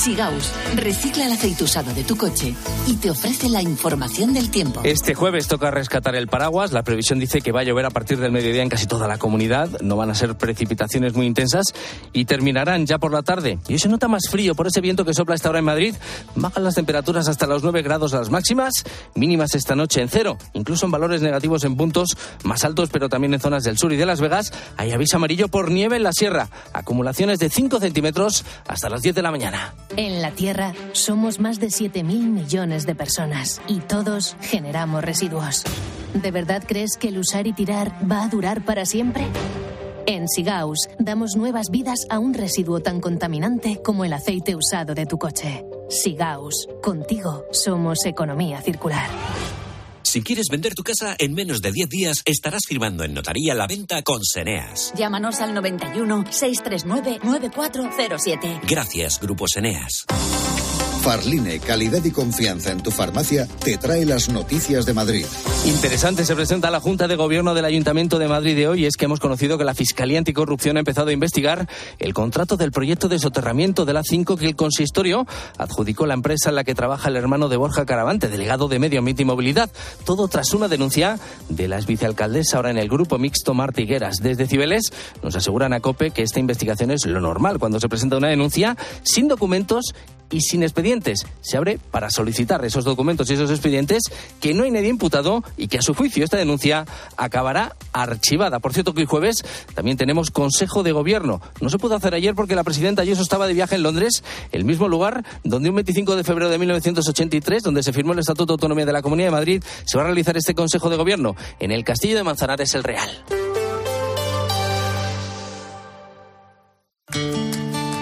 Sigaus recicla el aceite usado de tu coche y te ofrece la información del tiempo. Este jueves toca rescatar el paraguas. La previsión dice que va a llover a partir del mediodía en casi toda la comunidad. No van a ser precipitaciones muy intensas y terminarán ya por la tarde. Y hoy se nota más frío por ese viento que sopla esta hora en Madrid. Bajan las temperaturas hasta los 9 grados las máximas, mínimas esta noche en cero, incluso en valores negativos en puntos más altos, pero también en zonas del sur y de Las Vegas. Hay aviso amarillo por nieve en la sierra. Acumulaciones de 5 centímetros hasta las 10 de la mañana. En la Tierra somos más de 7.000 millones de personas y todos generamos residuos. ¿De verdad crees que el usar y tirar va a durar para siempre? En Sigaus damos nuevas vidas a un residuo tan contaminante como el aceite usado de tu coche. Sigaus, contigo somos economía circular. Si quieres vender tu casa en menos de 10 días, estarás firmando en notaría la venta con Seneas. Llámanos al 91 639 9407. Gracias, Grupo Seneas. Farline, calidad y confianza en tu farmacia, te trae las noticias de Madrid. Interesante se presenta la Junta de Gobierno del Ayuntamiento de Madrid de hoy. Es que hemos conocido que la Fiscalía Anticorrupción ha empezado a investigar el contrato del proyecto de soterramiento de la 5 que el consistorio adjudicó la empresa en la que trabaja el hermano de Borja Caravante, delegado de Medio Ambiente y Movilidad. Todo tras una denuncia de la vicealcaldesa ahora en el grupo mixto Martigueras. Desde Cibeles nos aseguran a COPE que esta investigación es lo normal cuando se presenta una denuncia sin documentos y sin expedientes. Se abre para solicitar esos documentos y esos expedientes que no hay nadie imputado y que a su juicio esta denuncia acabará archivada. Por cierto que hoy jueves también tenemos Consejo de Gobierno. No se pudo hacer ayer porque la presidenta Ayuso estaba de viaje en Londres, el mismo lugar donde un 25 de febrero de 1983, donde se firmó el Estatuto de Autonomía de la Comunidad de Madrid, se va a realizar este Consejo de Gobierno en el Castillo de Manzanares el Real.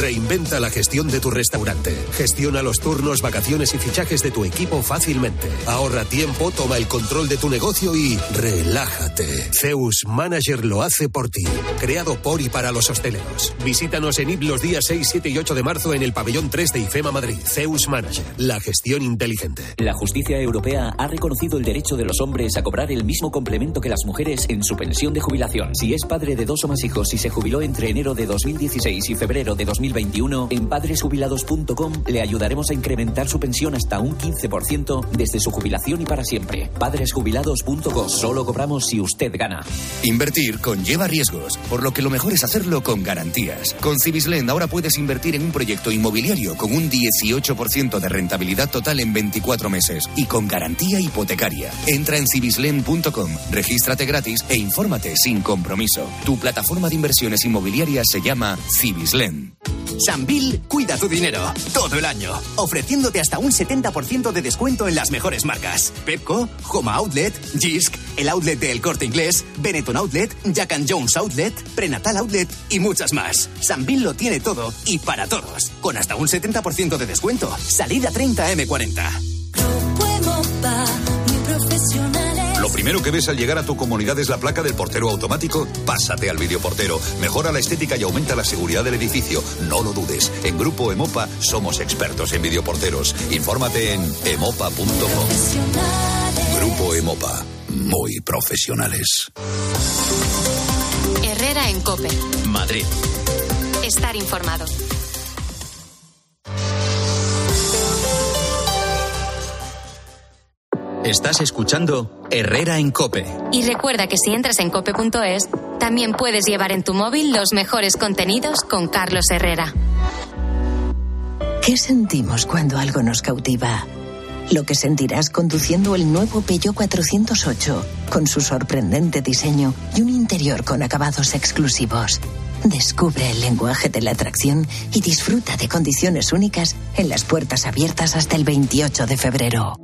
Reinventa la gestión de tu restaurante. Gestiona los turnos, vacaciones y fichajes de tu equipo fácilmente. Ahorra tiempo, toma el control de tu negocio y relájate. Zeus Manager lo hace por ti. Creado por y para los hosteleros. Visítanos en IP los días 6, 7 y 8 de marzo en el pabellón 3 de IFEMA Madrid. Zeus Manager. La gestión inteligente. La justicia europea ha reconocido el derecho de los hombres a cobrar el mismo complemento que las mujeres en su pensión de jubilación. Si es padre de dos o más hijos y se jubiló entre enero de 2016 y febrero de 2021, en padresjubilados.com le ayudaremos a incrementar su pensión hasta un 15% desde su jubilación y para siempre. Padresjubilados.com. Solo cobramos si usted gana. Invertir conlleva riesgos, por lo que lo mejor es hacerlo con garantías. Con Cibislend ahora puedes invertir en un proyecto inmobiliario con un 18% de rentabilidad total en 24 meses y con garantía hipotecaria. Entra en cibislend.com, regístrate gratis e infórmate sin compromiso. Tu plataforma de inversiones inmobiliarias se llama Cibislend. Sambil cuida tu dinero todo el año, ofreciéndote hasta un 70% de descuento en las mejores marcas. Pepco, Home Outlet, Gisk, el outlet del Corte Inglés, Benetton Outlet, Jack and Jones Outlet, Prenatal Outlet y muchas más. Sambil lo tiene todo y para todos, con hasta un 70% de descuento. Salida 30 primero que ves al llegar a tu comunidad es la placa del portero automático. Pásate al videoportero. Mejora la estética y aumenta la seguridad del edificio. No lo dudes. En Grupo Emopa somos expertos en videoporteros. Infórmate en emopa.com. Grupo Emopa. Muy profesionales. Herrera en Cope. Madrid. Estar informado. Estás escuchando Herrera en Cope. Y recuerda que si entras en cope.es, también puedes llevar en tu móvil los mejores contenidos con Carlos Herrera. ¿Qué sentimos cuando algo nos cautiva? Lo que sentirás conduciendo el nuevo Peugeot 408, con su sorprendente diseño y un interior con acabados exclusivos. Descubre el lenguaje de la atracción y disfruta de condiciones únicas en las puertas abiertas hasta el 28 de febrero.